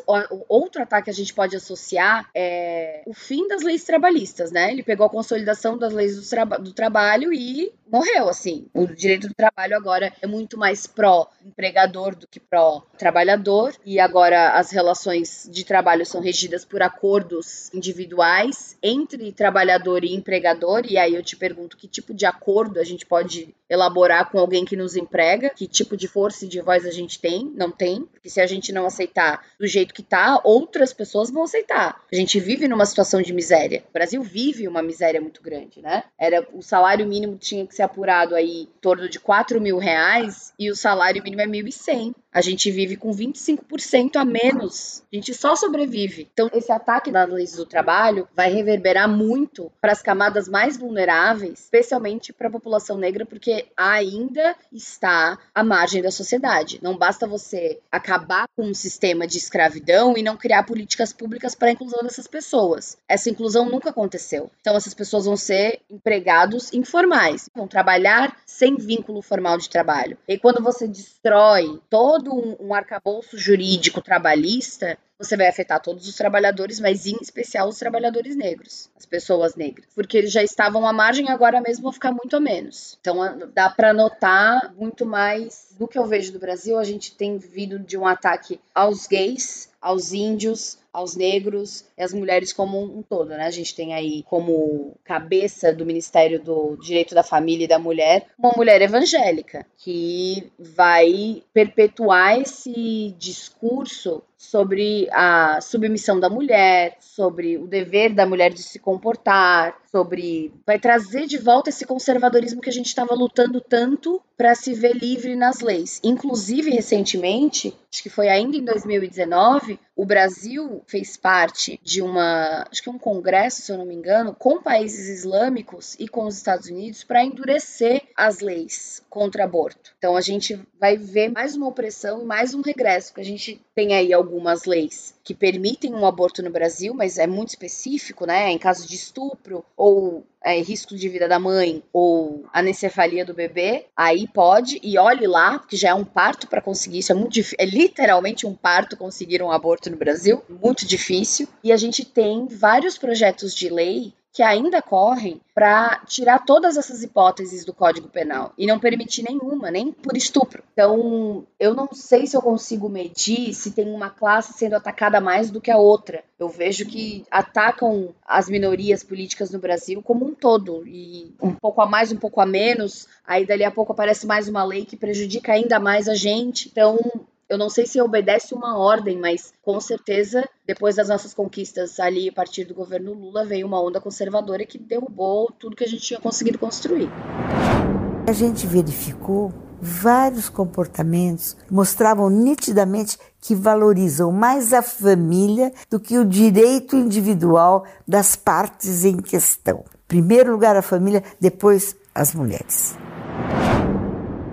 outro ataque que a gente pode associar é o fim das leis trabalhistas, né? Ele pegou a consolidação das leis do, traba do trabalho e morreu, assim. O direito do trabalho agora é muito mais pró-empregador do que pró-trabalhador, e agora as relações de trabalho são regidas por acordos individuais entre trabalhador e empregador, e aí eu te pergunto que tipo de acordo a gente pode elaborar com alguém que nos emprega, que tipo de força e de voz a gente tem, não tem, porque se a gente não aceitar do jeito que tá, outras pessoas vão aceitar. A gente vive numa situação de miséria. O Brasil vive uma miséria muito grande, né? Era o salário mínimo tinha que ser apurado aí em torno de 4 mil reais e o salário mínimo é 1.100. A gente vive com 25% a menos. A gente só sobrevive. Então, esse ataque das leis do trabalho vai reverberar muito para as camadas mais vulneráveis, especialmente para a população negra, porque ainda está à margem da sociedade. Não basta você acabar com um sistema de escravidão e não criar políticas públicas para a inclusão dessas pessoas. Essa inclusão nunca aconteceu. Então, essas pessoas vão ser empregados informais, vão trabalhar sem vínculo formal de trabalho. E quando você destrói todo todo um, um arcabouço jurídico trabalhista, você vai afetar todos os trabalhadores, mas em especial os trabalhadores negros, as pessoas negras, porque eles já estavam à margem agora mesmo vão ficar muito a menos. Então dá para notar muito mais do que eu vejo do Brasil. A gente tem vindo de um ataque aos gays, aos índios, aos negros e às mulheres como um todo, né? A gente tem aí como cabeça do Ministério do Direito da Família e da Mulher uma mulher evangélica que vai perpetuar esse discurso sobre a submissão da mulher, sobre o dever da mulher de se comportar, sobre vai trazer de volta esse conservadorismo que a gente estava lutando tanto para se ver livre nas leis. Inclusive recentemente, acho que foi ainda em 2019, o Brasil fez parte de uma, acho que um congresso, se eu não me engano, com países islâmicos e com os Estados Unidos para endurecer as leis contra aborto. Então a gente vai ver mais uma opressão e mais um regresso, que a gente tem aí algumas leis que permitem um aborto no Brasil, mas é muito específico, né? Em caso de estupro ou é, risco de vida da mãe ou anencefalia do bebê, aí pode, e olhe lá, que já é um parto para conseguir isso, é muito é literalmente um parto conseguir um aborto no Brasil, muito difícil. E a gente tem vários projetos de lei que ainda correm para tirar todas essas hipóteses do Código Penal e não permitir nenhuma, nem por estupro. Então, eu não sei se eu consigo medir se tem uma classe sendo atacada mais do que a outra. Eu vejo que atacam as minorias políticas no Brasil como um todo e um pouco a mais, um pouco a menos. Aí dali a pouco aparece mais uma lei que prejudica ainda mais a gente. Então, eu não sei se obedece uma ordem, mas com certeza, depois das nossas conquistas ali, a partir do governo Lula, veio uma onda conservadora que derrubou tudo que a gente tinha conseguido construir. A gente verificou vários comportamentos mostravam nitidamente que valorizam mais a família do que o direito individual das partes em questão. Primeiro lugar a família, depois as mulheres.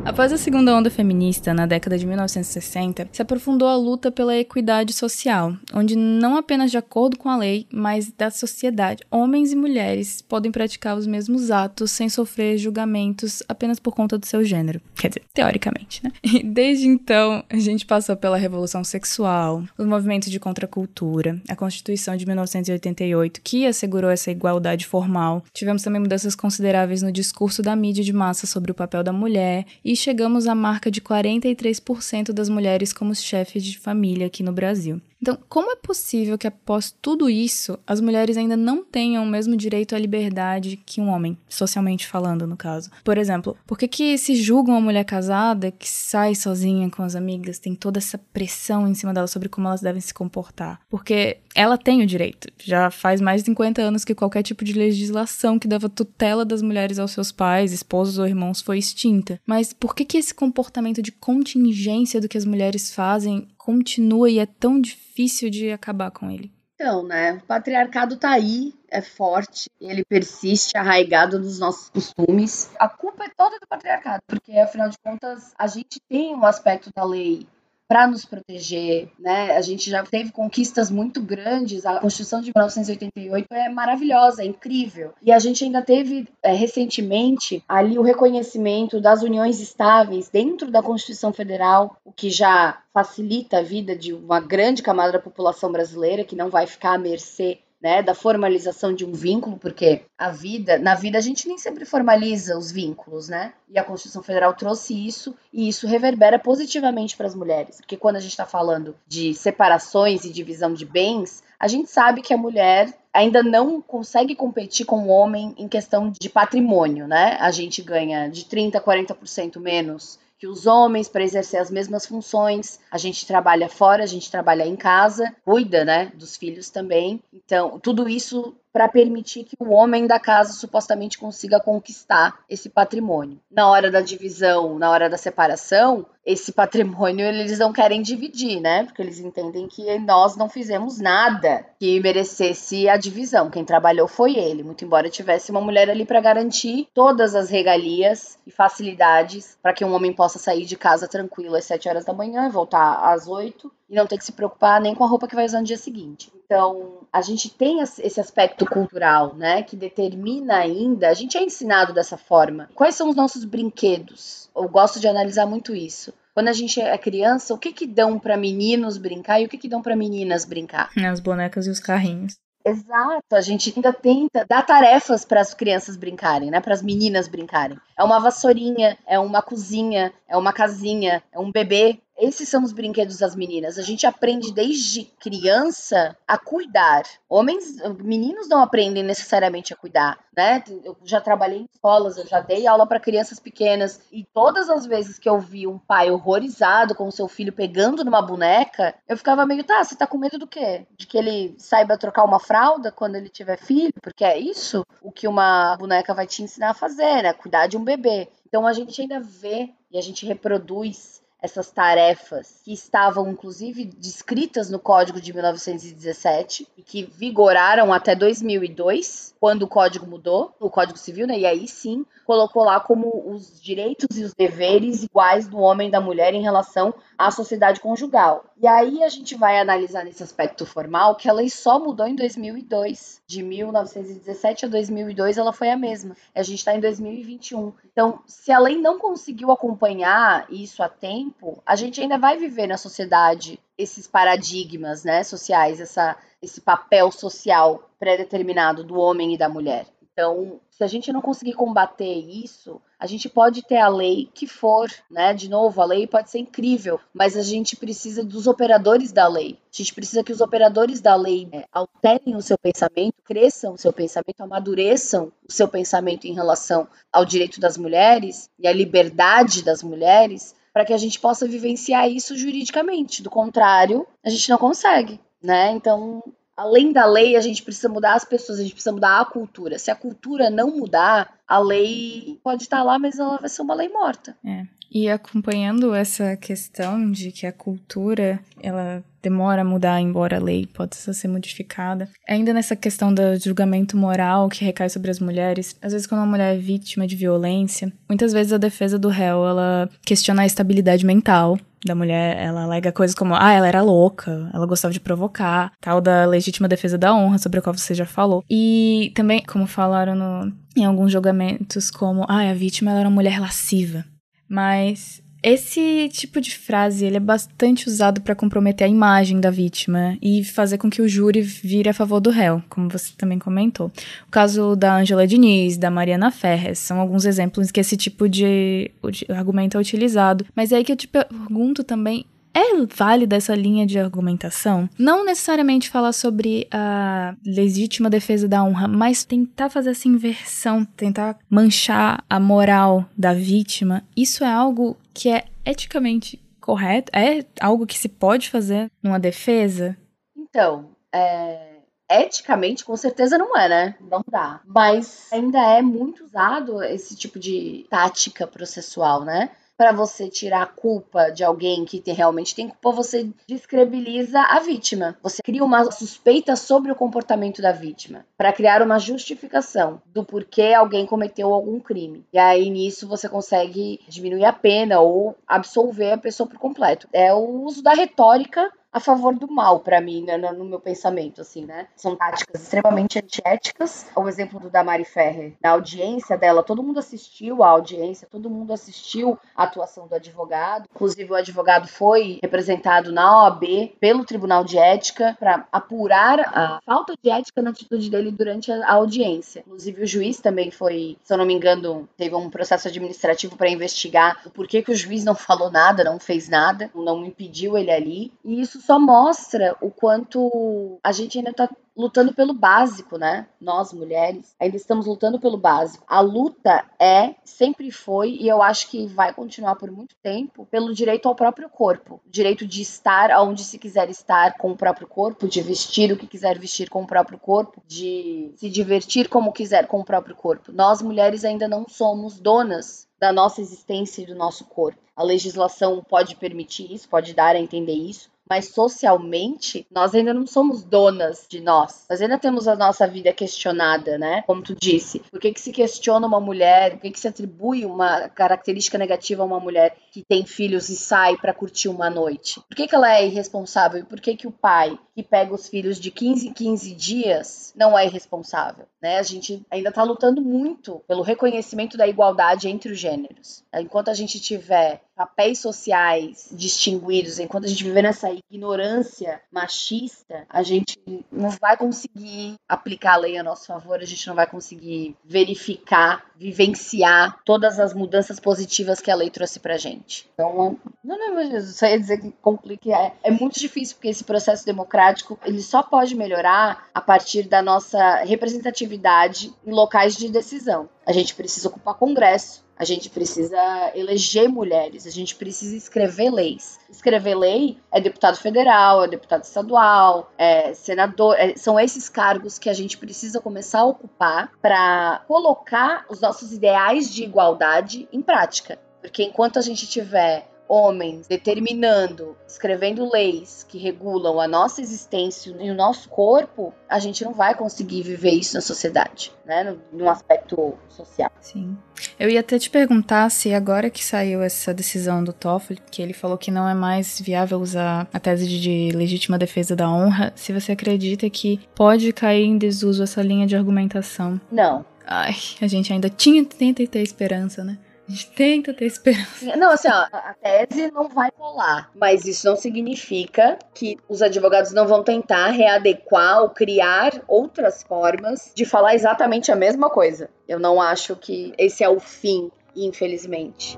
Após a segunda onda feminista, na década de 1960, se aprofundou a luta pela equidade social, onde não apenas de acordo com a lei, mas da sociedade, homens e mulheres podem praticar os mesmos atos sem sofrer julgamentos apenas por conta do seu gênero. Quer dizer, teoricamente, né? E desde então, a gente passou pela revolução sexual, os movimentos de contracultura, a Constituição de 1988, que assegurou essa igualdade formal. Tivemos também mudanças consideráveis no discurso da mídia de massa sobre o papel da mulher e chegamos à marca de 43% das mulheres como chefes de família aqui no Brasil. Então, como é possível que após tudo isso, as mulheres ainda não tenham o mesmo direito à liberdade que um homem, socialmente falando, no caso? Por exemplo, por que, que se julga uma mulher casada que sai sozinha com as amigas, tem toda essa pressão em cima dela sobre como elas devem se comportar? Porque ela tem o direito. Já faz mais de 50 anos que qualquer tipo de legislação que dava tutela das mulheres aos seus pais, esposos ou irmãos foi extinta. Mas por que, que esse comportamento de contingência do que as mulheres fazem continua e é tão difícil de acabar com ele? Então, né? O patriarcado tá aí, é forte, ele persiste arraigado nos nossos costumes. A culpa é toda do patriarcado, porque afinal de contas a gente tem um aspecto da lei para nos proteger, né? A gente já teve conquistas muito grandes. A Constituição de 1988 é maravilhosa, é incrível. E a gente ainda teve é, recentemente ali o reconhecimento das uniões estáveis dentro da Constituição Federal, o que já facilita a vida de uma grande camada da população brasileira que não vai ficar à mercê né, da formalização de um vínculo, porque a vida, na vida a gente nem sempre formaliza os vínculos, né? E a Constituição Federal trouxe isso e isso reverbera positivamente para as mulheres, porque quando a gente está falando de separações e divisão de bens, a gente sabe que a mulher ainda não consegue competir com o homem em questão de patrimônio, né? A gente ganha de 30 a 40% menos que os homens para exercer as mesmas funções. A gente trabalha fora, a gente trabalha em casa, cuida, né, dos filhos também. Então, tudo isso para permitir que o homem da casa supostamente consiga conquistar esse patrimônio. Na hora da divisão, na hora da separação, esse patrimônio eles não querem dividir, né? Porque eles entendem que nós não fizemos nada que merecesse a divisão. Quem trabalhou foi ele, muito embora tivesse uma mulher ali para garantir todas as regalias e facilidades para que um homem possa sair de casa tranquilo às 7 horas da manhã e voltar às 8 e não ter que se preocupar nem com a roupa que vai usar no dia seguinte. Então, a gente tem esse aspecto cultural, né, que determina ainda, a gente é ensinado dessa forma. Quais são os nossos brinquedos? Eu gosto de analisar muito isso. Quando a gente é criança, o que que dão para meninos brincar e o que que dão para meninas brincar? As bonecas e os carrinhos. Exato, a gente ainda tenta dar tarefas para as crianças brincarem, né? Para as meninas brincarem. É uma vassourinha, é uma cozinha, é uma casinha, é um bebê. Esses são os brinquedos das meninas. A gente aprende desde criança a cuidar. Homens, meninos não aprendem necessariamente a cuidar, né? Eu já trabalhei em escolas, eu já dei aula para crianças pequenas e todas as vezes que eu vi um pai horrorizado com o seu filho pegando numa boneca, eu ficava meio, tá, você tá com medo do quê? De que ele saiba trocar uma fralda quando ele tiver filho? Porque é isso o que uma boneca vai te ensinar a fazer, né? Cuidar de um bebê. Então a gente ainda vê e a gente reproduz essas tarefas que estavam inclusive descritas no Código de 1917 e que vigoraram até 2002, quando o código mudou, o Código Civil, né? E aí sim colocou lá como os direitos e os deveres iguais do homem e da mulher em relação à sociedade conjugal. E aí a gente vai analisar nesse aspecto formal que a lei só mudou em 2002. De 1917 a 2002 ela foi a mesma. A gente está em 2021. Então, se a lei não conseguiu acompanhar isso a tempo, a gente ainda vai viver na sociedade esses paradigmas, né, sociais, essa, esse papel social pré-determinado do homem e da mulher. Então, se a gente não conseguir combater isso, a gente pode ter a lei que for, né? De novo, a lei pode ser incrível, mas a gente precisa dos operadores da lei. A gente precisa que os operadores da lei é, alterem o seu pensamento, cresçam o seu pensamento, amadureçam o seu pensamento em relação ao direito das mulheres e à liberdade das mulheres, para que a gente possa vivenciar isso juridicamente. Do contrário, a gente não consegue, né? Então, além da lei, a gente precisa mudar as pessoas, a gente precisa mudar a cultura. Se a cultura não mudar, a lei pode estar lá, mas ela vai ser uma lei morta. É. E acompanhando essa questão de que a cultura ela demora a mudar, embora a lei possa ser modificada. Ainda nessa questão do julgamento moral que recai sobre as mulheres, às vezes quando uma mulher é vítima de violência, muitas vezes a defesa do réu ela questiona a estabilidade mental da mulher, ela alega coisas como, ah, ela era louca, ela gostava de provocar, tal da legítima defesa da honra, sobre a qual você já falou. E também, como falaram no, em alguns julgamentos, como, ah, a vítima era uma mulher lasciva. Mas esse tipo de frase ele é bastante usado para comprometer a imagem da vítima e fazer com que o júri vire a favor do réu, como você também comentou. O caso da Angela Diniz, da Mariana Ferres, são alguns exemplos em que esse tipo de argumento é utilizado. Mas é aí que eu te pergunto também é válida essa linha de argumentação? Não necessariamente falar sobre a legítima defesa da honra, mas tentar fazer essa inversão, tentar manchar a moral da vítima. Isso é algo que é eticamente correto? É algo que se pode fazer numa defesa? Então, é, eticamente, com certeza não é, né? Não dá. Mas ainda é muito usado esse tipo de tática processual, né? Para você tirar a culpa de alguém que tem, realmente tem culpa, você descredibiliza a vítima. Você cria uma suspeita sobre o comportamento da vítima, para criar uma justificação do porquê alguém cometeu algum crime. E aí nisso você consegue diminuir a pena ou absolver a pessoa por completo. É o uso da retórica a favor do mal para mim, né, no meu pensamento, assim, né? São táticas extremamente antiéticas. O exemplo do Damari Ferrer, na audiência dela, todo mundo assistiu à audiência, todo mundo assistiu à atuação do advogado. Inclusive, o advogado foi representado na OAB pelo Tribunal de Ética para apurar a falta de ética na atitude dele durante a audiência. Inclusive, o juiz também foi, se eu não me engano, teve um processo administrativo para investigar o porquê que o juiz não falou nada, não fez nada, não impediu ele ali. E isso só mostra o quanto a gente ainda está lutando pelo básico, né? Nós, mulheres, ainda estamos lutando pelo básico. A luta é, sempre foi, e eu acho que vai continuar por muito tempo, pelo direito ao próprio corpo. Direito de estar onde se quiser estar com o próprio corpo, de vestir o que quiser vestir com o próprio corpo, de se divertir como quiser com o próprio corpo. Nós, mulheres, ainda não somos donas da nossa existência e do nosso corpo. A legislação pode permitir isso, pode dar a entender isso, mas socialmente nós ainda não somos donas de nós. Nós ainda temos a nossa vida questionada, né? Como tu disse, por que, que se questiona uma mulher, por que, que se atribui uma característica negativa a uma mulher que tem filhos e sai para curtir uma noite? Por que, que ela é irresponsável? E por que, que o pai que pega os filhos de 15 em 15 dias não é irresponsável? Né? A gente ainda está lutando muito pelo reconhecimento da igualdade entre os gêneros. Enquanto a gente tiver papéis sociais distinguidos, enquanto a gente viver nessa ignorância machista, a gente não vai conseguir aplicar a lei a nosso favor, a gente não vai conseguir verificar, vivenciar todas as mudanças positivas que a lei trouxe pra gente. Então, não, não, mas só ia dizer que complica, é, é muito difícil, porque esse processo democrático, ele só pode melhorar a partir da nossa representatividade em locais de decisão. A gente precisa ocupar congresso, a gente precisa eleger mulheres, a gente precisa escrever leis. Escrever lei é deputado federal, é deputado estadual, é senador, é, são esses cargos que a gente precisa começar a ocupar para colocar os nossos ideais de igualdade em prática. Porque enquanto a gente tiver homens determinando, escrevendo leis que regulam a nossa existência e o nosso corpo, a gente não vai conseguir viver isso na sociedade, né? Num aspecto social. Sim. Eu ia até te perguntar se agora que saiu essa decisão do Toffoli, que ele falou que não é mais viável usar a tese de legítima defesa da honra, se você acredita que pode cair em desuso essa linha de argumentação. Não. Ai, a gente ainda tinha, tenta ter esperança, né? A gente tenta ter esperança. Não, assim, ó, a tese não vai rolar, mas isso não significa que os advogados não vão tentar readequar ou criar outras formas de falar exatamente a mesma coisa. Eu não acho que esse é o fim, infelizmente.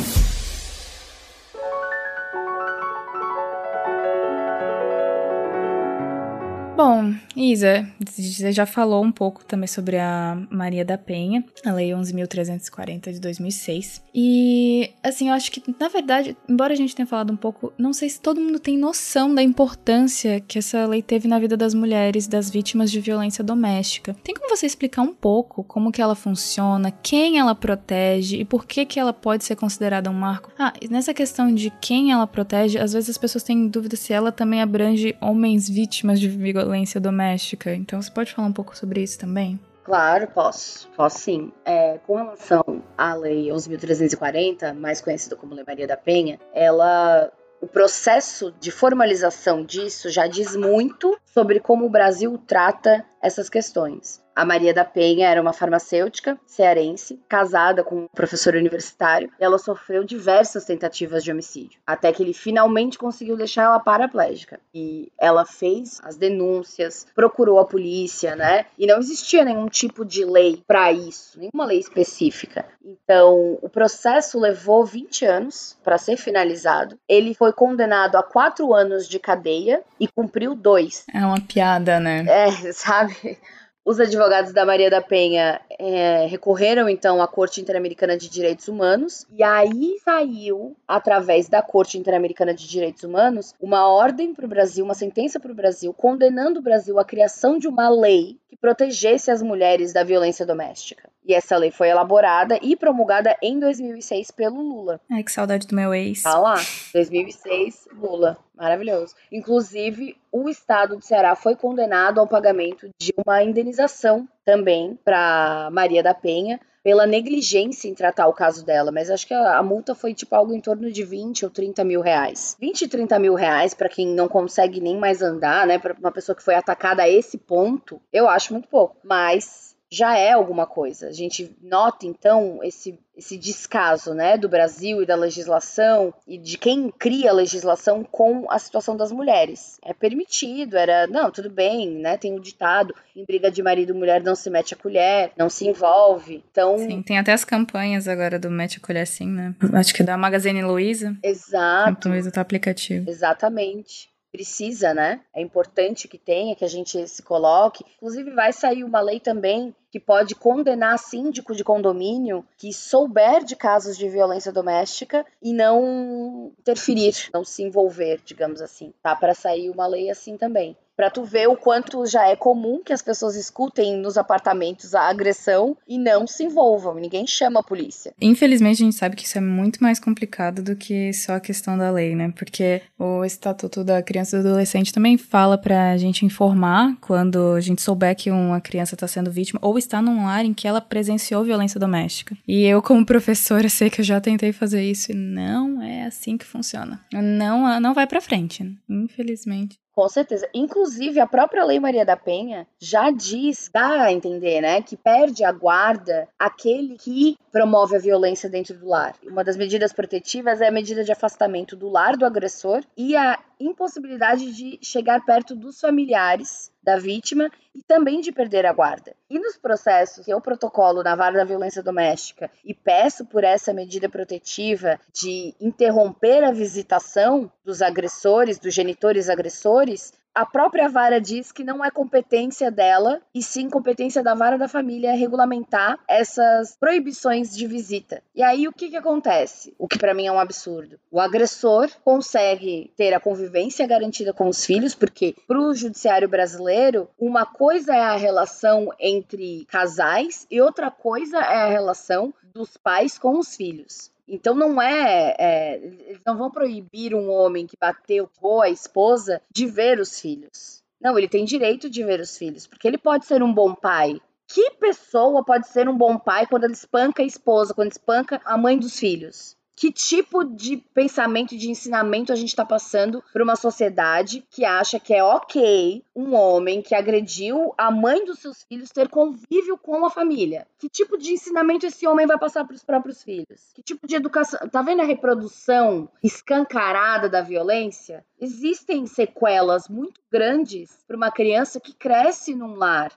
Bom, Isa, você já falou um pouco também sobre a Maria da Penha, a Lei 11.340 de 2006. E, assim, eu acho que, na verdade, embora a gente tenha falado um pouco, não sei se todo mundo tem noção da importância que essa lei teve na vida das mulheres, das vítimas de violência doméstica. Tem como você explicar um pouco como que ela funciona, quem ela protege e por que que ela pode ser considerada um marco? Ah, nessa questão de quem ela protege, às vezes as pessoas têm dúvida se ela também abrange homens vítimas de violência violência doméstica. Então você pode falar um pouco sobre isso também? Claro, posso. Posso sim. É, com relação à Lei 11.340, mais conhecida como Lei Maria da Penha, ela o processo de formalização disso já diz muito sobre como o Brasil trata essas questões. A Maria da Penha era uma farmacêutica cearense, casada com um professor universitário, e ela sofreu diversas tentativas de homicídio, até que ele finalmente conseguiu deixar ela paraplégica. E ela fez as denúncias, procurou a polícia, né? E não existia nenhum tipo de lei para isso, nenhuma lei específica. Então, o processo levou 20 anos para ser finalizado. Ele foi condenado a quatro anos de cadeia e cumpriu dois. É uma piada, né? É, *laughs* sabe? Os advogados da Maria da Penha é, recorreram então à Corte Interamericana de Direitos Humanos. E aí saiu, através da Corte Interamericana de Direitos Humanos, uma ordem para o Brasil, uma sentença para o Brasil, condenando o Brasil à criação de uma lei que protegesse as mulheres da violência doméstica. E essa lei foi elaborada e promulgada em 2006 pelo Lula. Ai, que saudade do meu ex. Tá lá, 2006, Lula. Maravilhoso. Inclusive, o estado do Ceará foi condenado ao pagamento de uma indenização também para Maria da Penha pela negligência em tratar o caso dela, mas acho que a, multa foi tipo algo em torno de 20 ou 30 mil reais. 20 e 30 mil reais para quem não consegue nem mais andar, né? Para uma pessoa que foi atacada a esse ponto, eu acho muito pouco. Mas já é alguma coisa. A gente nota então esse, esse descaso né, do Brasil e da legislação e de quem cria a legislação com a situação das mulheres. É permitido, era, não, tudo bem, né? Tem o um ditado: em briga de marido e mulher não se mete a colher, não se envolve. Então. Sim, tem até as campanhas agora do Mete a Colher sim, né? Acho que é da Magazine Luiza. Exato. Luiza tá aplicativo. Exatamente precisa, né? É importante que tenha, que a gente se coloque. Inclusive, vai sair uma lei também que pode condenar síndico de condomínio que souber de casos de violência doméstica e não interferir, não se envolver, digamos assim. Tá para sair uma lei assim também para tu ver o quanto já é comum que as pessoas escutem nos apartamentos a agressão e não se envolvam, ninguém chama a polícia. Infelizmente a gente sabe que isso é muito mais complicado do que só a questão da lei, né? Porque o Estatuto da Criança e do Adolescente também fala pra gente informar quando a gente souber que uma criança está sendo vítima ou está num lar em que ela presenciou violência doméstica. E eu como professora sei que eu já tentei fazer isso e não é assim que funciona. Não, não vai para frente, infelizmente. Com certeza. Inclusive, a própria Lei Maria da Penha já diz, dá a entender, né, que perde a guarda aquele que promove a violência dentro do lar. Uma das medidas protetivas é a medida de afastamento do lar do agressor e a impossibilidade de chegar perto dos familiares da vítima e também de perder a guarda. E nos processos que eu protocolo na vara da violência doméstica e peço por essa medida protetiva de interromper a visitação dos agressores, dos genitores agressores, a própria vara diz que não é competência dela, e sim competência da vara da família regulamentar essas proibições de visita. E aí o que, que acontece? O que para mim é um absurdo. O agressor consegue ter a convivência garantida com os filhos, porque para o judiciário brasileiro, uma coisa é a relação entre casais e outra coisa é a relação dos pais com os filhos. Então não é, é, Eles não vão proibir um homem que bateu com a esposa de ver os filhos. Não, ele tem direito de ver os filhos, porque ele pode ser um bom pai. Que pessoa pode ser um bom pai quando ele espanca a esposa, quando espanca a mãe dos filhos? Que tipo de pensamento de ensinamento a gente está passando para uma sociedade que acha que é ok um homem que agrediu a mãe dos seus filhos ter convívio com a família? Que tipo de ensinamento esse homem vai passar para os próprios filhos? Que tipo de educação? Tá vendo a reprodução escancarada da violência? Existem sequelas muito grandes para uma criança que cresce num lar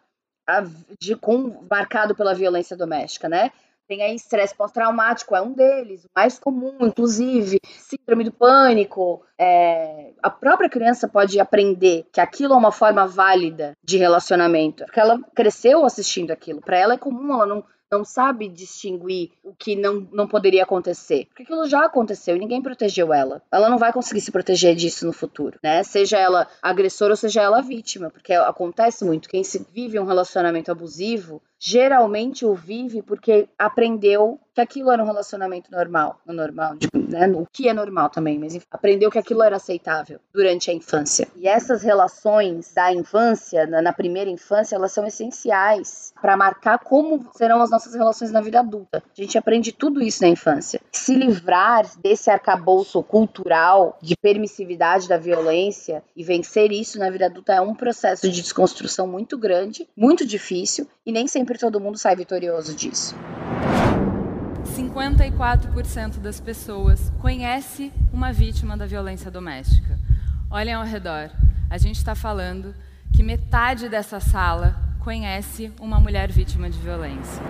de, com, marcado pela violência doméstica, né? Tem aí estresse pós-traumático, é um deles, mais comum, inclusive, síndrome do pânico. É, a própria criança pode aprender que aquilo é uma forma válida de relacionamento, porque ela cresceu assistindo aquilo. Para ela é comum, ela não, não sabe distinguir o que não, não poderia acontecer. Porque aquilo já aconteceu e ninguém protegeu ela. Ela não vai conseguir se proteger disso no futuro, né? Seja ela agressora ou seja ela vítima, porque acontece muito. Quem se vive um relacionamento abusivo geralmente o vive porque aprendeu que aquilo era um relacionamento normal, normal, tipo, né, o que é normal também, mas enfim, aprendeu que aquilo era aceitável durante a infância. E essas relações da infância, na, na primeira infância, elas são essenciais para marcar como serão as nossas relações na vida adulta. A gente aprende tudo isso na infância. Se livrar desse arcabouço cultural de permissividade da violência e vencer isso na vida adulta é um processo de desconstrução muito grande, muito difícil e nem sempre todo mundo sai vitorioso disso. 54% das pessoas conhece uma vítima da violência doméstica. Olhem ao redor. A gente está falando que metade dessa sala conhece uma mulher vítima de violência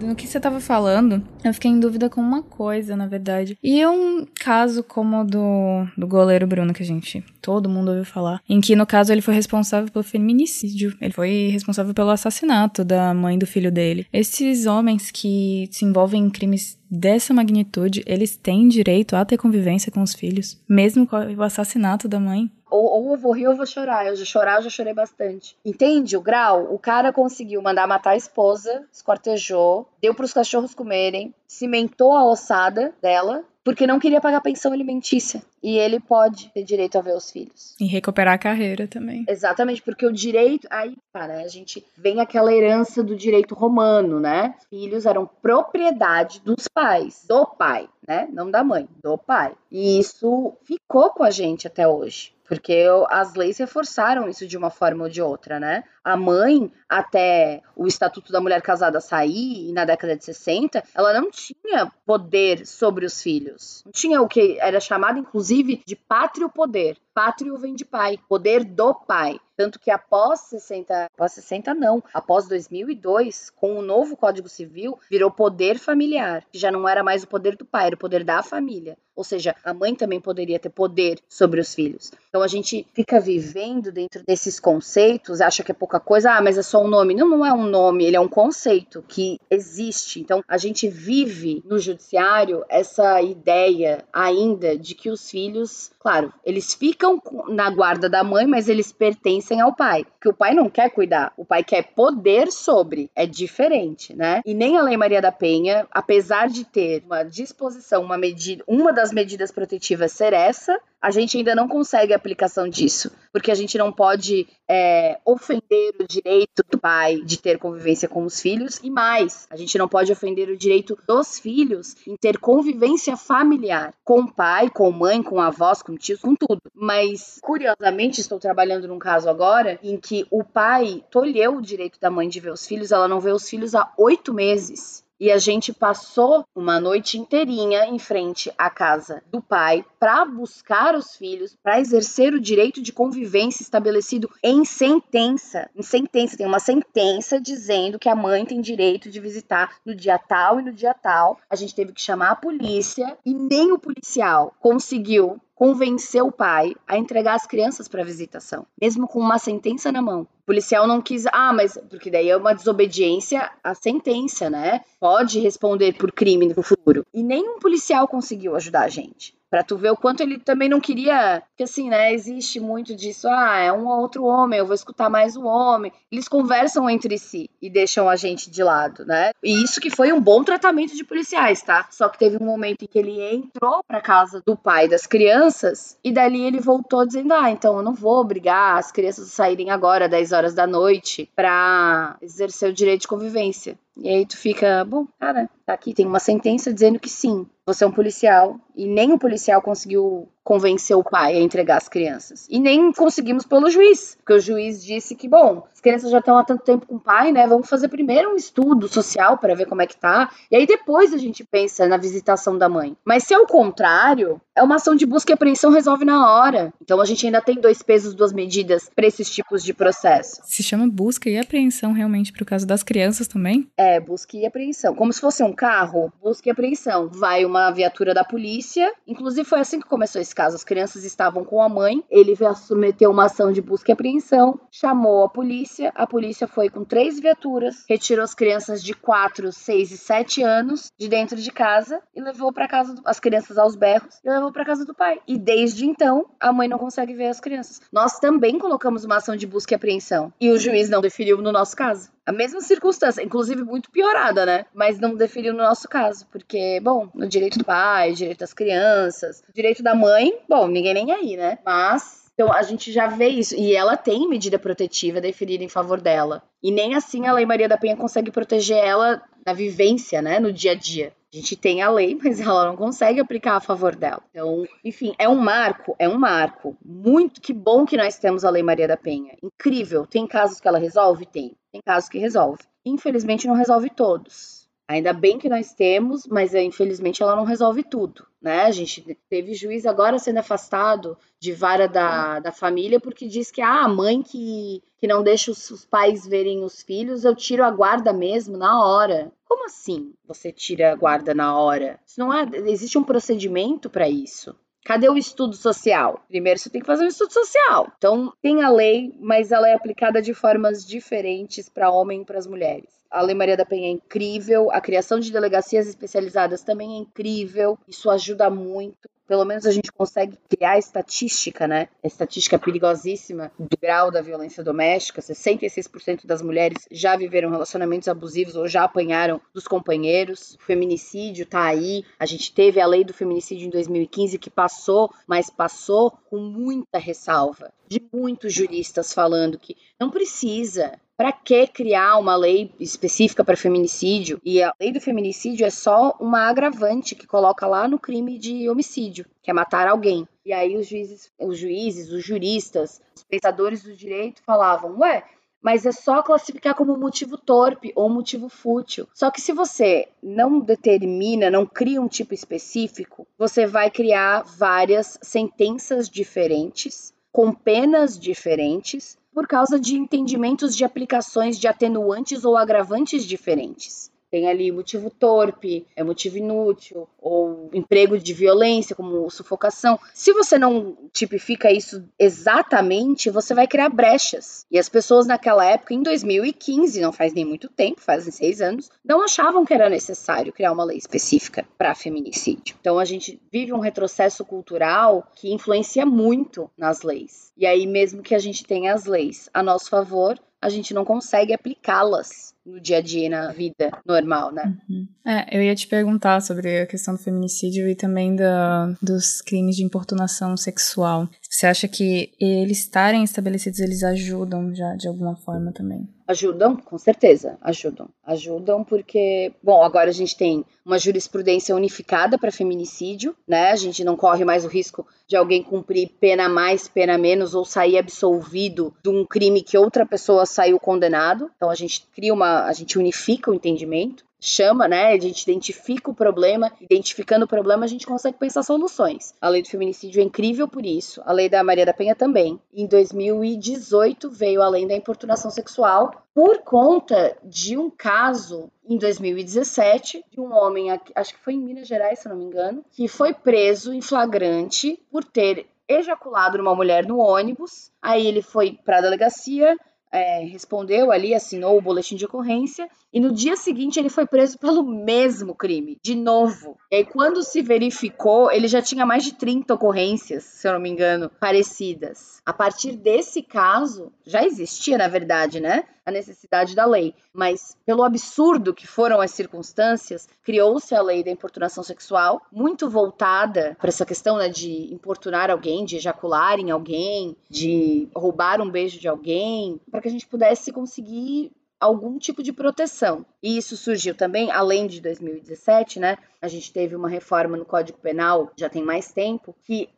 no que você estava falando, eu fiquei em dúvida com uma coisa, na verdade. E um caso como o do, do goleiro Bruno, que a gente, todo mundo ouviu falar, em que, no caso, ele foi responsável pelo feminicídio. Ele foi responsável pelo assassinato da mãe do filho dele. Esses homens que se envolvem em crimes dessa magnitude, eles têm direito a ter convivência com os filhos, mesmo com o assassinato da mãe. Ou, ou eu vou rir ou eu vou chorar. Eu já chorar, eu já chorei bastante. Entende o grau? O cara conseguiu mandar matar a esposa, escortejou, deu para os cachorros comerem, cimentou a ossada dela, porque não queria pagar pensão alimentícia. E ele pode ter direito a ver os filhos. E recuperar a carreira também. Exatamente, porque o direito. Aí, cara, a gente vem aquela herança do direito romano, né? Filhos eram propriedade dos pais, do pai, né? Não da mãe, do pai. E isso ficou com a gente até hoje porque as leis reforçaram isso de uma forma ou de outra, né? A mãe, até o Estatuto da Mulher Casada sair, na década de 60, ela não tinha poder sobre os filhos. Não tinha o que era chamado, inclusive, de pátrio poder. Pátrio vem de pai, poder do pai. Tanto que após 60, após 60 não, após 2002, com o novo Código Civil, virou poder familiar, que já não era mais o poder do pai, era o poder da família. Ou seja, a mãe também poderia ter poder sobre os filhos. Então a gente fica vivendo dentro desses conceitos, acha que é pouca coisa, ah, mas é só um nome. Não, não é um nome, ele é um conceito que existe. Então a gente vive no judiciário essa ideia ainda de que os filhos, claro, eles ficam na guarda da mãe, mas eles pertencem ao pai. Que o pai não quer cuidar, o pai quer poder sobre. É diferente, né? E nem a Lei Maria da Penha, apesar de ter uma disposição, uma medida, uma das das medidas protetivas ser essa, a gente ainda não consegue a aplicação disso, porque a gente não pode é, ofender o direito do pai de ter convivência com os filhos, e mais, a gente não pode ofender o direito dos filhos em ter convivência familiar com o pai, com mãe, com avós, com tios, com tudo. Mas, curiosamente, estou trabalhando num caso agora em que o pai tolheu o direito da mãe de ver os filhos, ela não vê os filhos há oito meses e a gente passou uma noite inteirinha em frente à casa do pai para buscar os filhos, para exercer o direito de convivência estabelecido em sentença. Em sentença, tem uma sentença dizendo que a mãe tem direito de visitar no dia tal e no dia tal. A gente teve que chamar a polícia e nem o policial conseguiu convencer o pai a entregar as crianças para visitação, mesmo com uma sentença na mão. O policial não quis, ah, mas porque daí é uma desobediência à sentença, né? Pode responder por crime no futuro. E nenhum policial conseguiu ajudar a gente. Pra tu ver o quanto ele também não queria. Porque assim, né? Existe muito disso. Ah, é um outro homem, eu vou escutar mais o homem. Eles conversam entre si e deixam a gente de lado, né? E isso que foi um bom tratamento de policiais, tá? Só que teve um momento em que ele entrou pra casa do pai das crianças e dali ele voltou dizendo: Ah, então eu não vou obrigar as crianças a saírem agora, 10 horas da noite, pra exercer o direito de convivência. E aí tu fica, bom, cara, tá aqui, tem uma sentença dizendo que sim, você é um policial. E nem o policial conseguiu convencer o pai a entregar as crianças. E nem conseguimos pelo juiz, porque o juiz disse que, bom, as crianças já estão há tanto tempo com o pai, né? Vamos fazer primeiro um estudo social para ver como é que tá. E aí depois a gente pensa na visitação da mãe. Mas se é o contrário, é uma ação de busca e apreensão resolve na hora. Então a gente ainda tem dois pesos, duas medidas para esses tipos de processo. Se chama busca e apreensão realmente pro caso das crianças também? É, busca e apreensão. Como se fosse um carro, busca e apreensão. Vai uma viatura da polícia, inclusive foi assim que começou esse caso. As crianças estavam com a mãe, ele submeteu uma ação de busca e apreensão, chamou a polícia, a polícia foi com três viaturas, retirou as crianças de 4, 6 e 7 anos de dentro de casa e levou para casa do, as crianças aos berros e levou para casa do pai. E desde então, a mãe não consegue ver as crianças. Nós também colocamos uma ação de busca e apreensão e o juiz não deferiu no nosso caso. A mesma circunstância, inclusive muito piorada, né? Mas não deferiu no nosso caso, porque, bom, no direito do pai, direito das crianças, direito da mãe, bom, ninguém nem aí, né? Mas então a gente já vê isso. E ela tem medida protetiva deferida em favor dela. E nem assim a Lei Maria da Penha consegue proteger ela na vivência, né? No dia a dia. A gente tem a lei, *laughs* mas ela não consegue aplicar a favor dela. Então, enfim, é um marco, é um marco. Muito que bom que nós temos a Lei Maria da Penha. Incrível. Tem casos que ela resolve? Tem. Tem casos que resolve. Infelizmente não resolve todos. Ainda bem que nós temos, mas é, infelizmente ela não resolve tudo, né? A gente teve juiz agora sendo afastado de vara da, da família porque diz que ah, a mãe que, que não deixa os, os pais verem os filhos, eu tiro a guarda mesmo na hora. Como assim você tira a guarda na hora? Isso não é, existe um procedimento para isso. Cadê o estudo social? Primeiro você tem que fazer um estudo social. Então, tem a lei, mas ela é aplicada de formas diferentes para homem e para as mulheres. A Lei Maria da Penha é incrível, a criação de delegacias especializadas também é incrível, isso ajuda muito pelo menos a gente consegue criar estatística, né? Estatística perigosíssima do grau da violência doméstica. 66% das mulheres já viveram relacionamentos abusivos ou já apanharam dos companheiros. O feminicídio tá aí. A gente teve a lei do feminicídio em 2015 que passou, mas passou com muita ressalva de muitos juristas falando que não precisa para que criar uma lei específica para feminicídio? E a lei do feminicídio é só uma agravante que coloca lá no crime de homicídio, que é matar alguém. E aí os juízes, os juízes, os juristas, os pensadores do direito falavam: "Ué, mas é só classificar como motivo torpe ou motivo fútil. Só que se você não determina, não cria um tipo específico, você vai criar várias sentenças diferentes, com penas diferentes, por causa de entendimentos de aplicações de atenuantes ou agravantes diferentes. Tem ali motivo torpe, é motivo inútil, ou emprego de violência, como sufocação. Se você não tipifica isso exatamente, você vai criar brechas. E as pessoas naquela época, em 2015, não faz nem muito tempo, fazem seis anos, não achavam que era necessário criar uma lei específica para feminicídio. Então a gente vive um retrocesso cultural que influencia muito nas leis. E aí, mesmo que a gente tenha as leis a nosso favor, a gente não consegue aplicá-las no dia a dia, na vida normal, né? Uhum. É, eu ia te perguntar sobre a questão do feminicídio e também da, dos crimes de importunação sexual. Você acha que eles estarem estabelecidos, eles ajudam já de alguma forma também? Ajudam, com certeza, ajudam. Ajudam porque, bom, agora a gente tem uma jurisprudência unificada para feminicídio, né? A gente não corre mais o risco de alguém cumprir pena mais, pena menos ou sair absolvido de um crime que outra pessoa saiu condenado. Então a gente cria uma, a gente unifica o entendimento chama, né? A gente identifica o problema, identificando o problema, a gente consegue pensar soluções. A lei do feminicídio é incrível por isso, a lei da Maria da Penha também. Em 2018 veio a lei da importunação sexual por conta de um caso em 2017 de um homem, acho que foi em Minas Gerais, se não me engano, que foi preso em flagrante por ter ejaculado numa mulher no ônibus. Aí ele foi para a delegacia, é, respondeu ali, assinou o boletim de ocorrência e no dia seguinte ele foi preso pelo mesmo crime, de novo. E aí, quando se verificou, ele já tinha mais de 30 ocorrências, se eu não me engano, parecidas. A partir desse caso, já existia, na verdade, né? A necessidade da lei. Mas, pelo absurdo que foram as circunstâncias, criou-se a lei da importunação sexual, muito voltada para essa questão né, de importunar alguém, de ejacular em alguém, de roubar um beijo de alguém, para que a gente pudesse conseguir algum tipo de proteção. E isso surgiu também, além de 2017, né? A gente teve uma reforma no Código Penal, já tem mais tempo, que,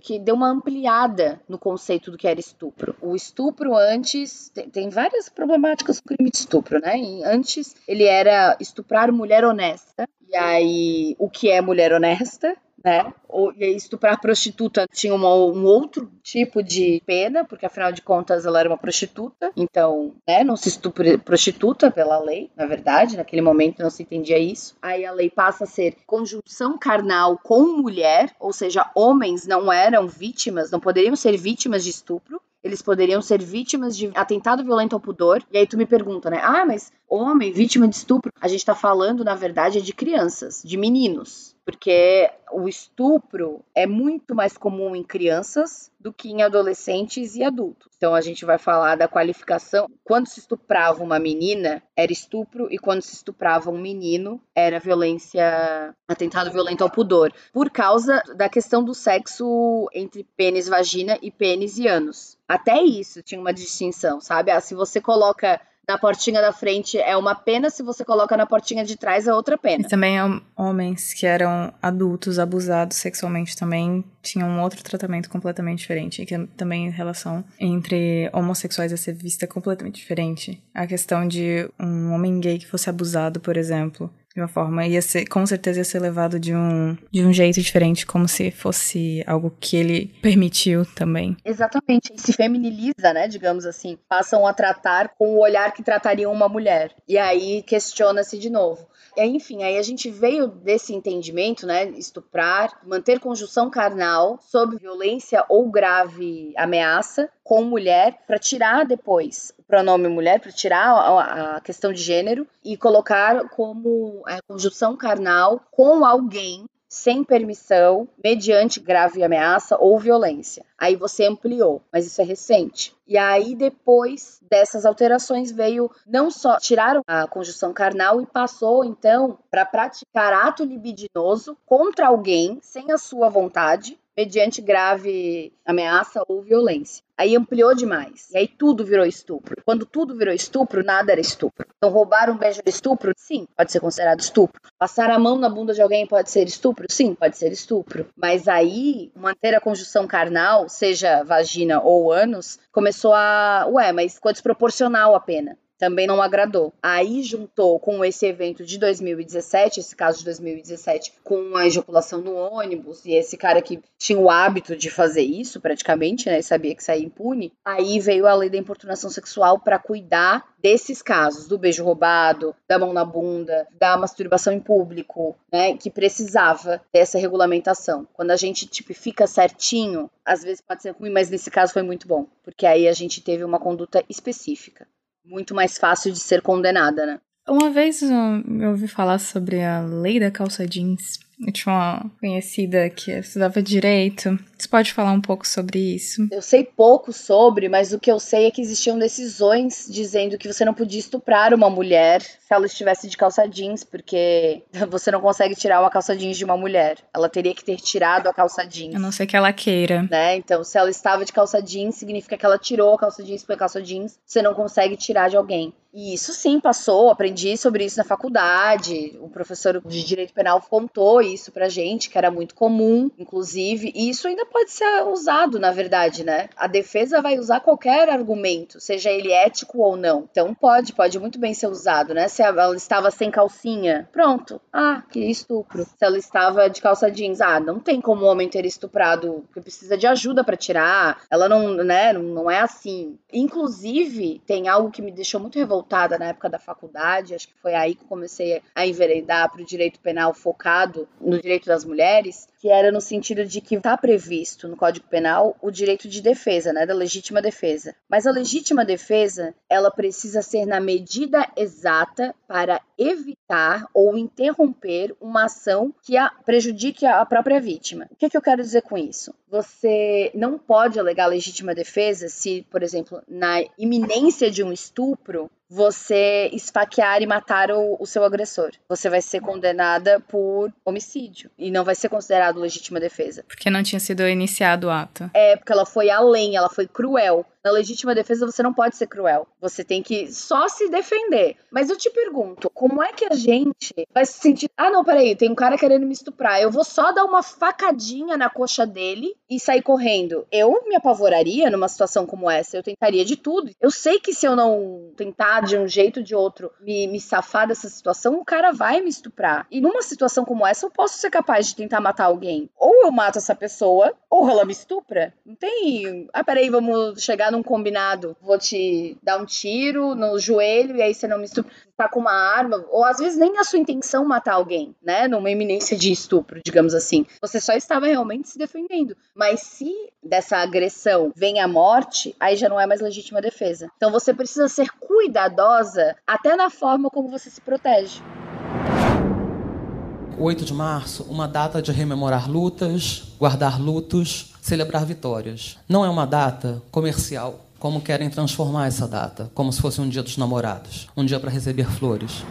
que deu uma ampliada no conceito do que era estupro. O estupro antes, tem, várias problemáticas com o crime de estupro, né? E antes ele era estuprar mulher honesta. E aí, o que é mulher honesta? Né? Ou, e estuprar prostituta tinha uma, um outro tipo de pena, porque afinal de contas ela era uma prostituta, então, né, não se estupra prostituta pela lei, na verdade, naquele momento não se entendia isso. Aí a lei passa a ser conjunção carnal com mulher, ou seja, homens não eram vítimas, não poderiam ser vítimas de estupro, eles poderiam ser vítimas de atentado violento ao pudor. E aí tu me pergunta, né? Ah, mas homem, vítima de estupro. A gente tá falando, na verdade, de crianças, de meninos porque o estupro é muito mais comum em crianças do que em adolescentes e adultos. Então a gente vai falar da qualificação. Quando se estuprava uma menina, era estupro, e quando se estuprava um menino, era violência, atentado violento ao pudor, por causa da questão do sexo entre pênis, vagina e pênis e ânus. Até isso tinha uma distinção, sabe? Ah, se você coloca na portinha da frente é uma pena, se você coloca na portinha de trás é outra pena. E também homens que eram adultos, abusados sexualmente também tinham um outro tratamento completamente diferente, que também a relação entre homossexuais a ser vista completamente diferente. A questão de um homem gay que fosse abusado, por exemplo, de uma forma ia ser com certeza ia ser levado de um de um jeito diferente como se fosse algo que ele permitiu também. Exatamente se feminiliza né digamos assim. Passam a tratar com o olhar que tratariam uma mulher. E aí questiona-se de novo enfim, aí a gente veio desse entendimento, né? Estuprar, manter conjunção carnal sob violência ou grave ameaça com mulher, para tirar depois o pronome mulher, para tirar a, a, questão de gênero e colocar como a conjunção carnal com alguém sem permissão, mediante grave ameaça ou violência. Aí você ampliou, mas isso é recente. E aí, depois dessas alterações, veio não só tiraram a conjunção carnal e passou, então, para praticar ato libidinoso contra alguém sem a sua vontade, mediante grave ameaça ou violência. Aí ampliou demais. E aí tudo virou estupro. Quando tudo virou estupro, nada era estupro. Então roubar um beijo de estupro? Sim, pode ser considerado estupro. Passar a mão na bunda de alguém pode ser estupro? Sim, pode ser estupro. Mas aí, manter a conjunção carnal, seja vagina ou ânus, começou a. Ué, mas ficou desproporcional a pena também não agradou. Aí juntou com esse evento de 2017, esse caso de 2017, com a ejaculação no ônibus, e esse cara que tinha o hábito de fazer isso praticamente, né, e sabia que saía impune, aí veio a lei da importunação sexual para cuidar desses casos, do beijo roubado, da mão na bunda, da masturbação em público, né, que precisava dessa regulamentação. Quando a gente tipifica certinho, às vezes pode ser ruim, mas nesse caso foi muito bom, porque aí a gente teve uma conduta específica muito mais fácil de ser condenada, né? Uma vez eu ouvi falar sobre a lei da calça jeans. Eu tinha uma conhecida que estudava direito. Você pode falar um pouco sobre isso? Eu sei pouco sobre, mas o que eu sei é que existiam decisões dizendo que você não podia estuprar uma mulher se ela estivesse de calça jeans, porque *laughs* você não consegue tirar uma calça jeans de uma mulher. Ela teria que ter tirado a calça jeans. A não ser que ela queira. Né? Então, se ela estava de calça jeans, significa que ela tirou a calça jeans porque a calça jeans você não consegue tirar de alguém. E isso sim passou, aprendi sobre isso na faculdade. O professor de direito penal contou isso pra gente, que era muito comum, inclusive, e isso ainda pode ser usado, na verdade, né? A defesa vai usar qualquer argumento, seja ele ético ou não. Então pode, pode muito bem ser usado, né? Se ela estava sem calcinha, pronto. Ah, que estupro. Se ela estava de calça jeans, ah, não tem como o homem ter estuprado, porque precisa de ajuda para tirar. Ela não, né, não é assim. Inclusive, tem algo que me deixou muito revoltada na época da faculdade, acho que foi aí que comecei a enveredar para o direito penal focado no direito das mulheres, que era no sentido de que está previsto no Código Penal o direito de defesa, né, da legítima defesa. Mas a legítima defesa, ela precisa ser na medida exata para evitar ou interromper uma ação que a, prejudique a própria vítima. O que, que eu quero dizer com isso? Você não pode alegar legítima defesa se, por exemplo, na iminência de um estupro, você esfaquear e matar o, o, seu agressor. Você vai ser condenada por homicídio e não vai ser considerado legítima defesa. Porque não tinha sido iniciado o ato. É, porque ela foi além, ela foi cruel. Na legítima defesa você não pode ser cruel. Você tem que só se defender. Mas eu te pergunto, como é que a gente vai se sentir. Ah, não, peraí, tem um cara querendo me estuprar. Eu vou só dar uma facadinha na coxa dele e sair correndo. Eu me apavoraria numa situação como essa. Eu tentaria de tudo. Eu sei que se eu não tentar de um jeito ou de outro me, me safar dessa situação, o cara vai me estuprar. E numa situação como essa, eu posso ser capaz de tentar matar alguém. Ou eu mato essa pessoa, ou ela me estupra. Não tem. Ah, peraí, vamos chegar num combinado. Vou te dar um tiro no joelho e aí você não me estupra. Tá com uma arma, ou às vezes nem a sua intenção matar alguém, né? Numa iminência de estupro, digamos assim. Você só estava realmente se defendendo. Mas se dessa agressão vem a morte, aí já não é mais legítima defesa. Então você precisa ser cuidadosa até na forma como você se protege. 8 de março, uma data de rememorar lutas, guardar lutos, celebrar vitórias. Não é uma data comercial, como querem transformar essa data, como se fosse um dia dos namorados, um dia para receber flores.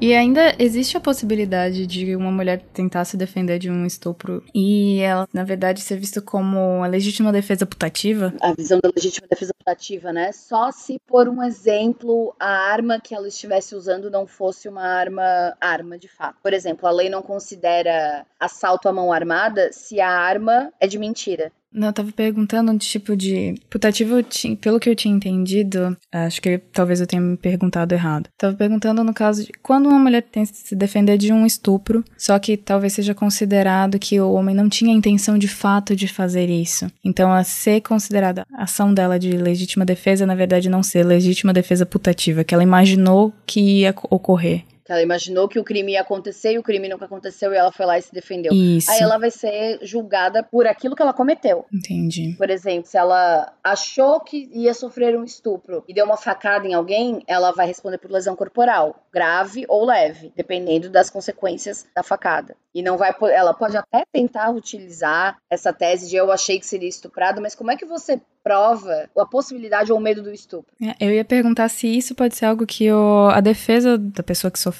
E ainda existe a possibilidade de uma mulher tentar se defender de um estupro e ela, na verdade, ser vista como a legítima defesa putativa? A visão da legítima defesa putativa, né? Só se, por um exemplo, a arma que ela estivesse usando não fosse uma arma, arma de fato. Por exemplo, a lei não considera assalto à mão armada se a arma é de mentira. Não, eu tava perguntando um tipo de. Putativo, pelo que eu tinha entendido, acho que talvez eu tenha me perguntado errado. Tava perguntando no caso de quando uma mulher que se defender de um estupro, só que talvez seja considerado que o homem não tinha intenção de fato de fazer isso. Então, a ser considerada a ação dela de legítima defesa, na verdade, não ser legítima defesa putativa, que ela imaginou que ia ocorrer. Que ela imaginou que o crime ia acontecer e o crime nunca aconteceu e ela foi lá e se defendeu. Isso. Aí ela vai ser julgada por aquilo que ela cometeu. Entendi. Por exemplo, se ela achou que ia sofrer um estupro e deu uma facada em alguém, ela vai responder por lesão corporal, grave ou leve, dependendo das consequências da facada. E não vai, ela pode até tentar utilizar essa tese de eu achei que seria estuprado, mas como é que você prova a possibilidade ou o medo do estupro. É, eu ia perguntar se isso pode ser algo que o, a defesa da pessoa que sofreu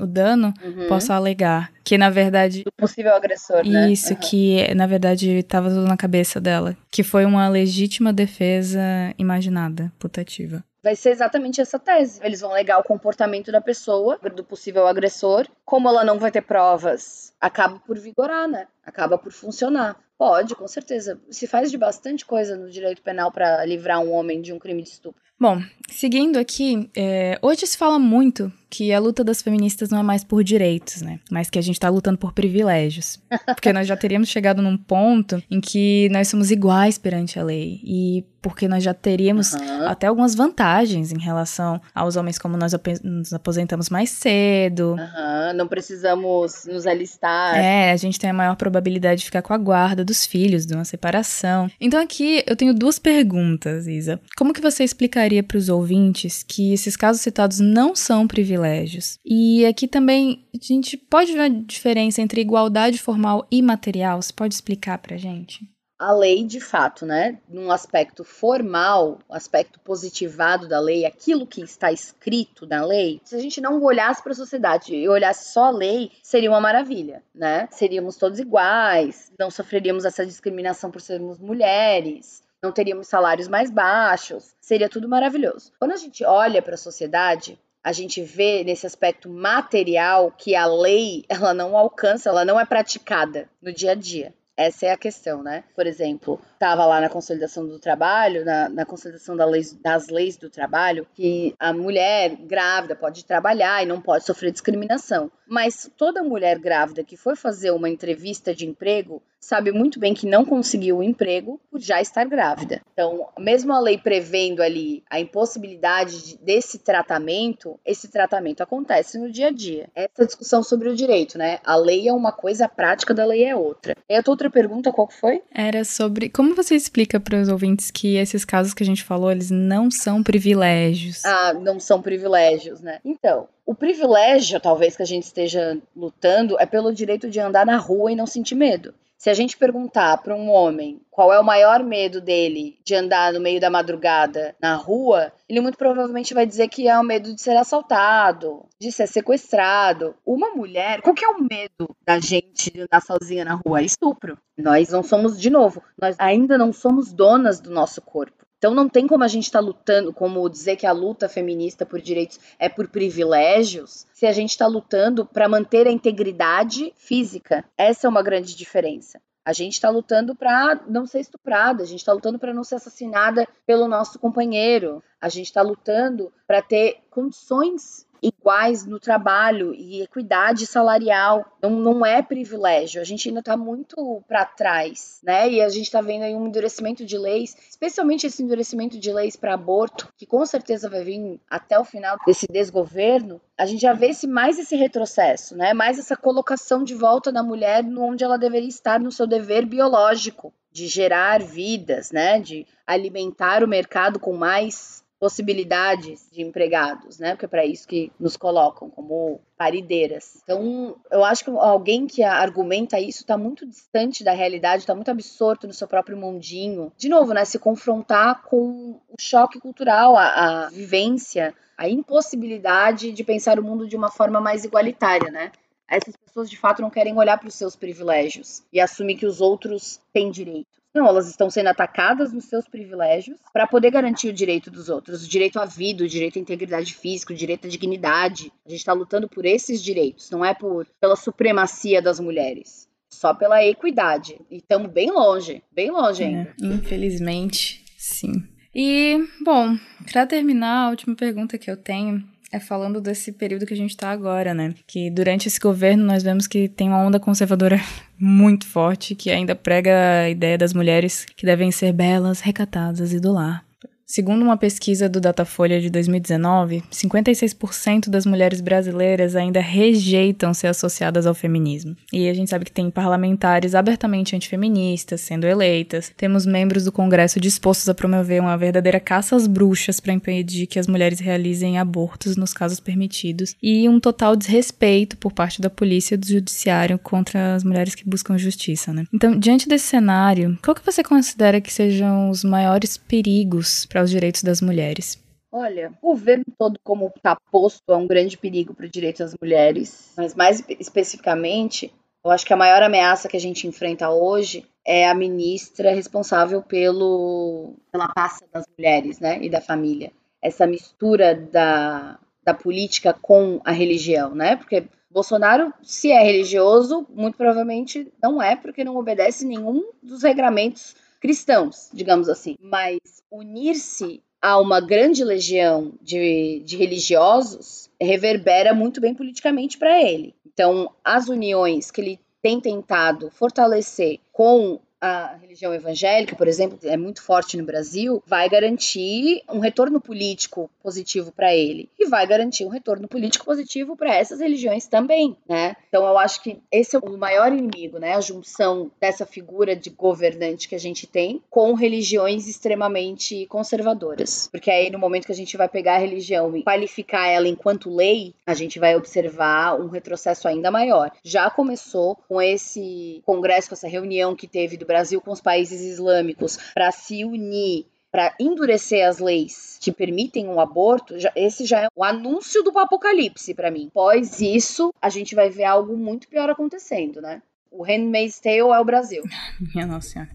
o dano uhum. possa alegar. Que na verdade. Do possível agressor, né? Isso, uhum. que na verdade estava tudo na cabeça dela. Que foi uma legítima defesa imaginada, putativa vai ser exatamente essa tese. Eles vão alegar o comportamento da pessoa, do possível agressor. Como ela não vai ter provas, acaba por vigorar, né? Acaba por funcionar. Pode, com certeza. Se faz de bastante coisa no direito penal para livrar um homem de um crime de estupro. Bom, seguindo aqui, é, hoje se fala muito que a luta das feministas não é mais por direitos, né? Mas que a gente tá lutando por privilégios. *laughs* Porque nós já teríamos chegado num ponto em que nós somos iguais perante a lei. E porque nós já teríamos uhum. até algumas vantagens em relação aos homens, como nós nos aposentamos mais cedo. Uhum. Não precisamos nos alistar. É, a gente tem a maior probabilidade de ficar com a guarda dos filhos, de uma separação. Então aqui eu tenho duas perguntas, Isa. Como que você explicaria para os ouvintes que esses casos citados não são privilégios? E aqui também a gente pode ver a diferença entre igualdade formal e material? Você pode explicar pra gente? A lei de fato, né, num aspecto formal, aspecto positivado da lei, aquilo que está escrito na lei, se a gente não olhasse para a sociedade e olhasse só a lei, seria uma maravilha, né? Seríamos todos iguais, não sofreríamos essa discriminação por sermos mulheres, não teríamos salários mais baixos, seria tudo maravilhoso. Quando a gente olha para a sociedade, a gente vê nesse aspecto material que a lei ela não alcança, ela não é praticada no dia a dia. Essa é a questão, né? Por exemplo, estava lá na consolidação do trabalho, na, na consolidação da das leis do trabalho, que a mulher grávida pode trabalhar e não pode sofrer discriminação. Mas toda mulher grávida que for fazer uma entrevista de emprego sabe muito bem que não conseguiu o emprego por já estar grávida. Então, mesmo a lei prevendo ali a impossibilidade desse tratamento, esse tratamento acontece no dia a dia. Essa discussão sobre o direito, né? A lei é uma coisa, a prática da lei é outra. E a tua outra pergunta, qual foi? Era sobre como você explica para os ouvintes que esses casos que a gente falou, eles não são privilégios. Ah, não são privilégios, né? Então, o privilégio, talvez, que a gente esteja lutando é pelo direito de andar na rua e não sentir medo. Se a gente perguntar para um homem qual é o maior medo dele de andar no meio da madrugada na rua, ele muito provavelmente vai dizer que é o medo de ser assaltado, de ser sequestrado. Uma mulher, qual que é o medo da gente de andar sozinha na rua? É estupro. Nós não somos, de novo, nós ainda não somos donas do nosso corpo. Então não tem como a gente estar tá lutando, como dizer que a luta feminista por direitos é por privilégios, se a gente está lutando para manter a integridade física. Essa é uma grande diferença. A gente está lutando para não ser estuprada, a gente está lutando para não ser assassinada pelo nosso companheiro, a gente está lutando para ter condições iguais no trabalho e equidade salarial. Não, não é privilégio. A gente ainda está muito para trás, né? E a gente está vendo aí um endurecimento de leis, especialmente esse endurecimento de leis para aborto, que com certeza vai vir até o final desse desgoverno. A gente já vê esse, mais esse retrocesso, né? Mais essa colocação de volta da mulher onde ela deveria estar no seu dever biológico de gerar vidas, né? De alimentar o mercado com mais possibilidades de empregados, né? Porque é para isso que nos colocam como parideiras. Então, eu acho que alguém que argumenta isso está muito distante da realidade, está muito absorto no seu próprio mundinho. De novo, né? Se confrontar com o choque cultural, a, a vivência, a impossibilidade de pensar o mundo de uma forma mais igualitária, né? Essas pessoas de fato não querem olhar para os seus privilégios e assumir que os outros têm direito. Não, elas estão sendo atacadas nos seus privilégios para poder garantir o direito dos outros, o direito à vida, o direito à integridade física, o direito à dignidade. A gente está lutando por esses direitos, não é por pela supremacia das mulheres, só pela equidade. E estamos bem longe, bem longe ainda. É, infelizmente, sim. E, bom, para terminar, a última pergunta que eu tenho é falando desse período que a gente está agora, né? Que durante esse governo nós vemos que tem uma onda conservadora *laughs* muito forte que ainda prega a ideia das mulheres que devem ser belas, recatadas e do lar. Segundo uma pesquisa do Datafolha de 2019, 56% das mulheres brasileiras ainda rejeitam ser associadas ao feminismo. E a gente sabe que tem parlamentares abertamente antifeministas sendo eleitas, temos membros do Congresso dispostos a promover uma verdadeira caça às bruxas para impedir que as mulheres realizem abortos nos casos permitidos, e um total desrespeito por parte da polícia e do judiciário contra as mulheres que buscam justiça, né? Então, diante desse cenário, qual que você considera que sejam os maiores perigos para os direitos das mulheres? Olha, o governo todo como está posto é um grande perigo para o direito das mulheres, mas mais especificamente, eu acho que a maior ameaça que a gente enfrenta hoje é a ministra responsável pelo, pela pasta das mulheres né, e da família. Essa mistura da, da política com a religião, né? Porque Bolsonaro, se é religioso, muito provavelmente não é, porque não obedece nenhum dos regramentos cristãos, digamos assim. Mas unir-se a uma grande legião de, de religiosos reverbera muito bem politicamente para ele. Então, as uniões que ele tem tentado fortalecer com a religião evangélica, por exemplo, é muito forte no Brasil, vai garantir um retorno político positivo para ele e vai garantir um retorno político positivo para essas religiões também, né? Então eu acho que esse é o maior inimigo, né? A junção dessa figura de governante que a gente tem com religiões extremamente conservadoras, porque aí no momento que a gente vai pegar a religião e qualificar ela enquanto lei, a gente vai observar um retrocesso ainda maior. Já começou com esse congresso, com essa reunião que teve do Brasil com os países islâmicos para se unir para endurecer as leis que permitem o aborto, já, esse já é o anúncio do apocalipse para mim. Após isso, a gente vai ver algo muito pior acontecendo, né? O Handmaid's Tale é o Brasil. *laughs* Minha nossa senhora.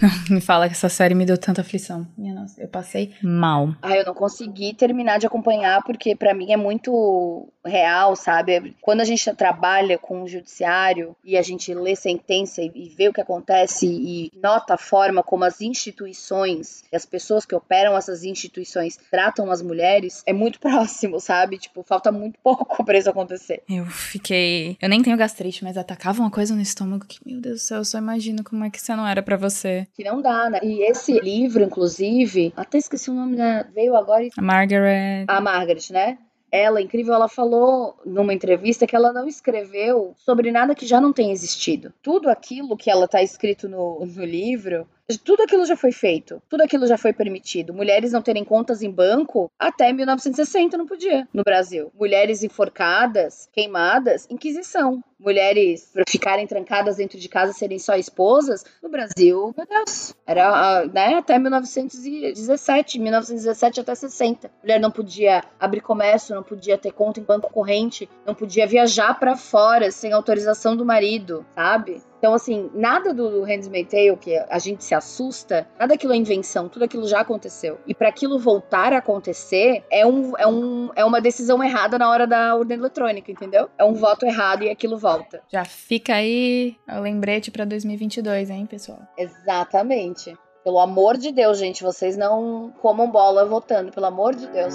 Não me fala que essa série me deu tanta aflição. Minha nossa, eu passei mal. Ah, eu não consegui terminar de acompanhar porque para mim é muito real, sabe? Quando a gente trabalha com o judiciário e a gente lê sentença e vê o que acontece e nota a forma como as instituições e as pessoas que operam essas instituições tratam as mulheres, é muito *laughs* próximo, sabe? Tipo, falta muito pouco para isso acontecer. Eu fiquei. Eu nem tenho gastrite, mas atacava uma coisa no estômago que, meu Deus do céu, eu só imagino como é que você não era para você. Que não dá, né? E esse livro, inclusive, até esqueci o nome da. Veio agora. A Margaret. A Margaret, né? ela, incrível, ela falou numa entrevista que ela não escreveu sobre nada que já não tenha existido. Tudo aquilo que ela tá escrito no, no livro tudo aquilo já foi feito, tudo aquilo já foi permitido. Mulheres não terem contas em banco até 1960 não podia no Brasil. Mulheres enforcadas, queimadas, inquisição. Mulheres ficarem trancadas dentro de casa serem só esposas no Brasil, meu Deus, era né, até 1917, 1917 até 60. Mulher não podia abrir comércio, não podia ter conta em banco corrente, não podia viajar para fora sem autorização do marido, sabe? Então, assim, nada do Handmaid's Tale que a gente se assusta, nada daquilo é invenção, tudo aquilo já aconteceu. E para aquilo voltar a acontecer, é, um, é, um, é uma decisão errada na hora da urna eletrônica, entendeu? É um voto errado e aquilo volta. Já fica aí o lembrete para 2022, hein, pessoal? Exatamente. Pelo amor de Deus, gente, vocês não comam bola votando, pelo amor de Deus.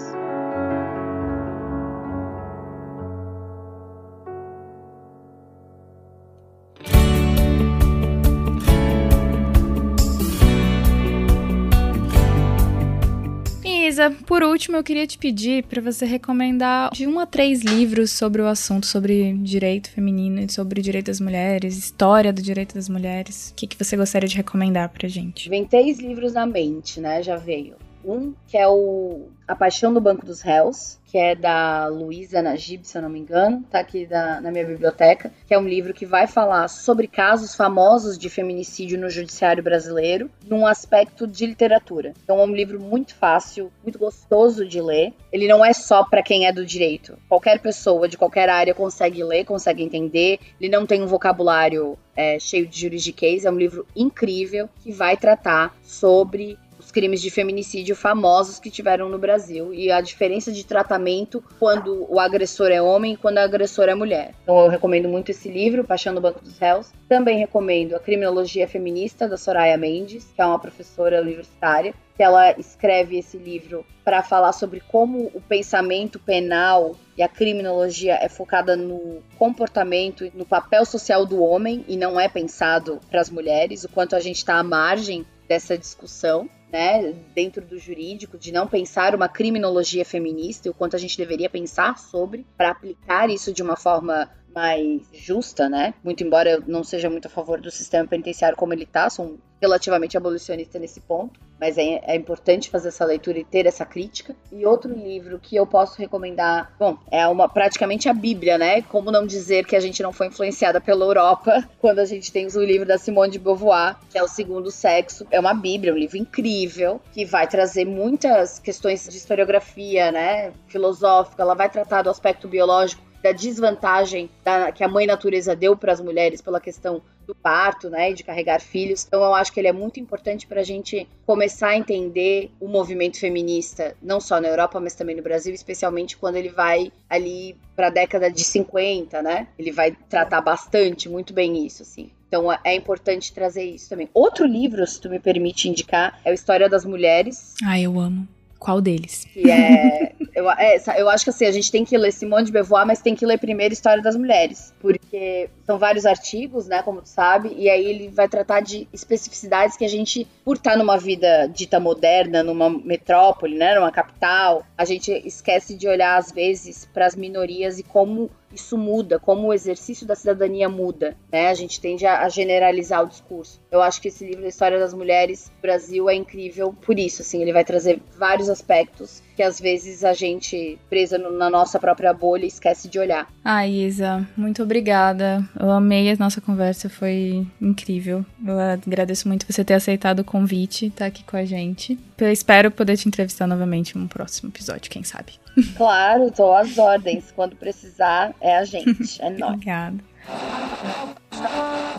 Isa, por último, eu queria te pedir para você recomendar de um a três livros sobre o assunto, sobre direito feminino, sobre o direito das mulheres, história do direito das mulheres. O que, que você gostaria de recomendar pra gente? Vem três livros na mente, né? Já veio. Um que é o A Paixão do Banco dos Réus, que é da Luísa Najib, se eu não me engano, tá aqui da, na minha biblioteca, que é um livro que vai falar sobre casos famosos de feminicídio no judiciário brasileiro, num aspecto de literatura. Então é um livro muito fácil, muito gostoso de ler. Ele não é só para quem é do direito. Qualquer pessoa de qualquer área consegue ler, consegue entender. Ele não tem um vocabulário é, cheio de juridiquês. É um livro incrível que vai tratar sobre crimes de feminicídio famosos que tiveram no Brasil e a diferença de tratamento quando o agressor é homem e quando a agressora é mulher. Então eu recomendo muito esse livro, Paixão no Banco dos Réus. Também recomendo A Criminologia Feminista, da Soraya Mendes, que é uma professora universitária, que ela escreve esse livro para falar sobre como o pensamento penal e a criminologia é focada no comportamento e no papel social do homem e não é pensado para as mulheres, o quanto a gente está à margem dessa discussão né, dentro do jurídico, de não pensar uma criminologia feminista e o quanto a gente deveria pensar sobre para aplicar isso de uma forma mais justa, né? Muito embora eu não seja muito a favor do sistema penitenciário como ele está, sou relativamente abolicionista nesse ponto, mas é, é, importante fazer essa leitura e ter essa crítica. E outro livro que eu posso recomendar, bom, é uma praticamente a Bíblia, né? Como não dizer que a gente não foi influenciada pela Europa *laughs* quando a gente tem o livro da Simone de Beauvoir, que é o Segundo Sexo. É uma Bíblia, um livro incrível que vai trazer muitas questões de historiografia, né? Filosófica. Ela vai tratar do aspecto biológico da desvantagem da, que a mãe natureza deu para as mulheres pela questão do parto, né, de carregar filhos. Então eu acho que ele é muito importante para a gente começar a entender o movimento feminista, não só na Europa, mas também no Brasil, especialmente quando ele vai ali para a década de 50, né? Ele vai tratar bastante, muito bem isso, assim. Então é importante trazer isso também. Outro livro, se tu me permite indicar, é o História das Mulheres. Ah, eu amo. Qual deles? É, eu, é, eu acho que assim, a gente tem que ler Simone de Beauvoir, mas tem que ler primeiro História das Mulheres, porque são vários artigos, né, como tu sabe, e aí ele vai tratar de especificidades que a gente, por estar numa vida dita moderna, numa metrópole, né, numa capital, a gente esquece de olhar às vezes para as minorias e como isso muda, como o exercício da cidadania muda, né? A gente tende a, generalizar o discurso. Eu acho que esse livro, A História das Mulheres Brasil, é incrível por isso, assim, ele vai trazer vários aspectos que às vezes a gente, presa no, na nossa própria bolha, esquece de olhar. Ah, Isa, muito obrigada. Eu amei a nossa conversa, foi incrível. Eu agradeço muito você ter aceitado o convite, estar tá aqui com a gente. Eu espero poder te entrevistar novamente em um próximo episódio, quem sabe. Claro, tô às ordens. Quando precisar, é a gente. É nóis. Obrigada.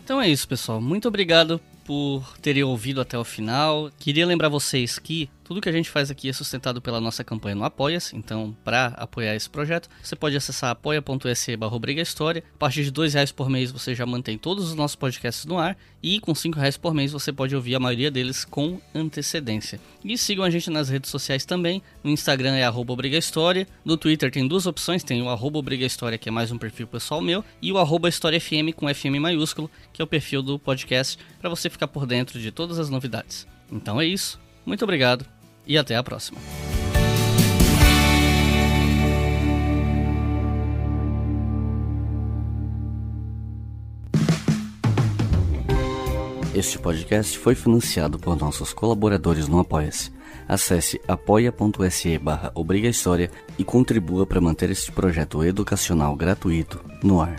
Então é isso, pessoal. Muito obrigado por terem ouvido até o final. Queria lembrar vocês que Tudo que a gente faz aqui é sustentado pela nossa campanha no Apoia-se, então para apoiar esse projeto, você pode acessar apoia.se barra História. A partir de dois reais por mês você já mantém todos os nossos podcasts no ar e com cinco reais por mês você pode ouvir a maioria deles com antecedência. E sigam a gente nas redes sociais também, no Instagram é arroba História, no Twitter tem duas opções, tem o arroba História que é mais um perfil pessoal meu, e o arroba História FM com FM maiúsculo, que é o perfil do podcast, para você ficar por dentro de todas as novidades. Então é isso, muito obrigado e até a próxima. Este podcast foi financiado por nossos colaboradores no Apoia-se. Acesse apoia.se barra e contribua para manter este projeto educacional gratuito no ar.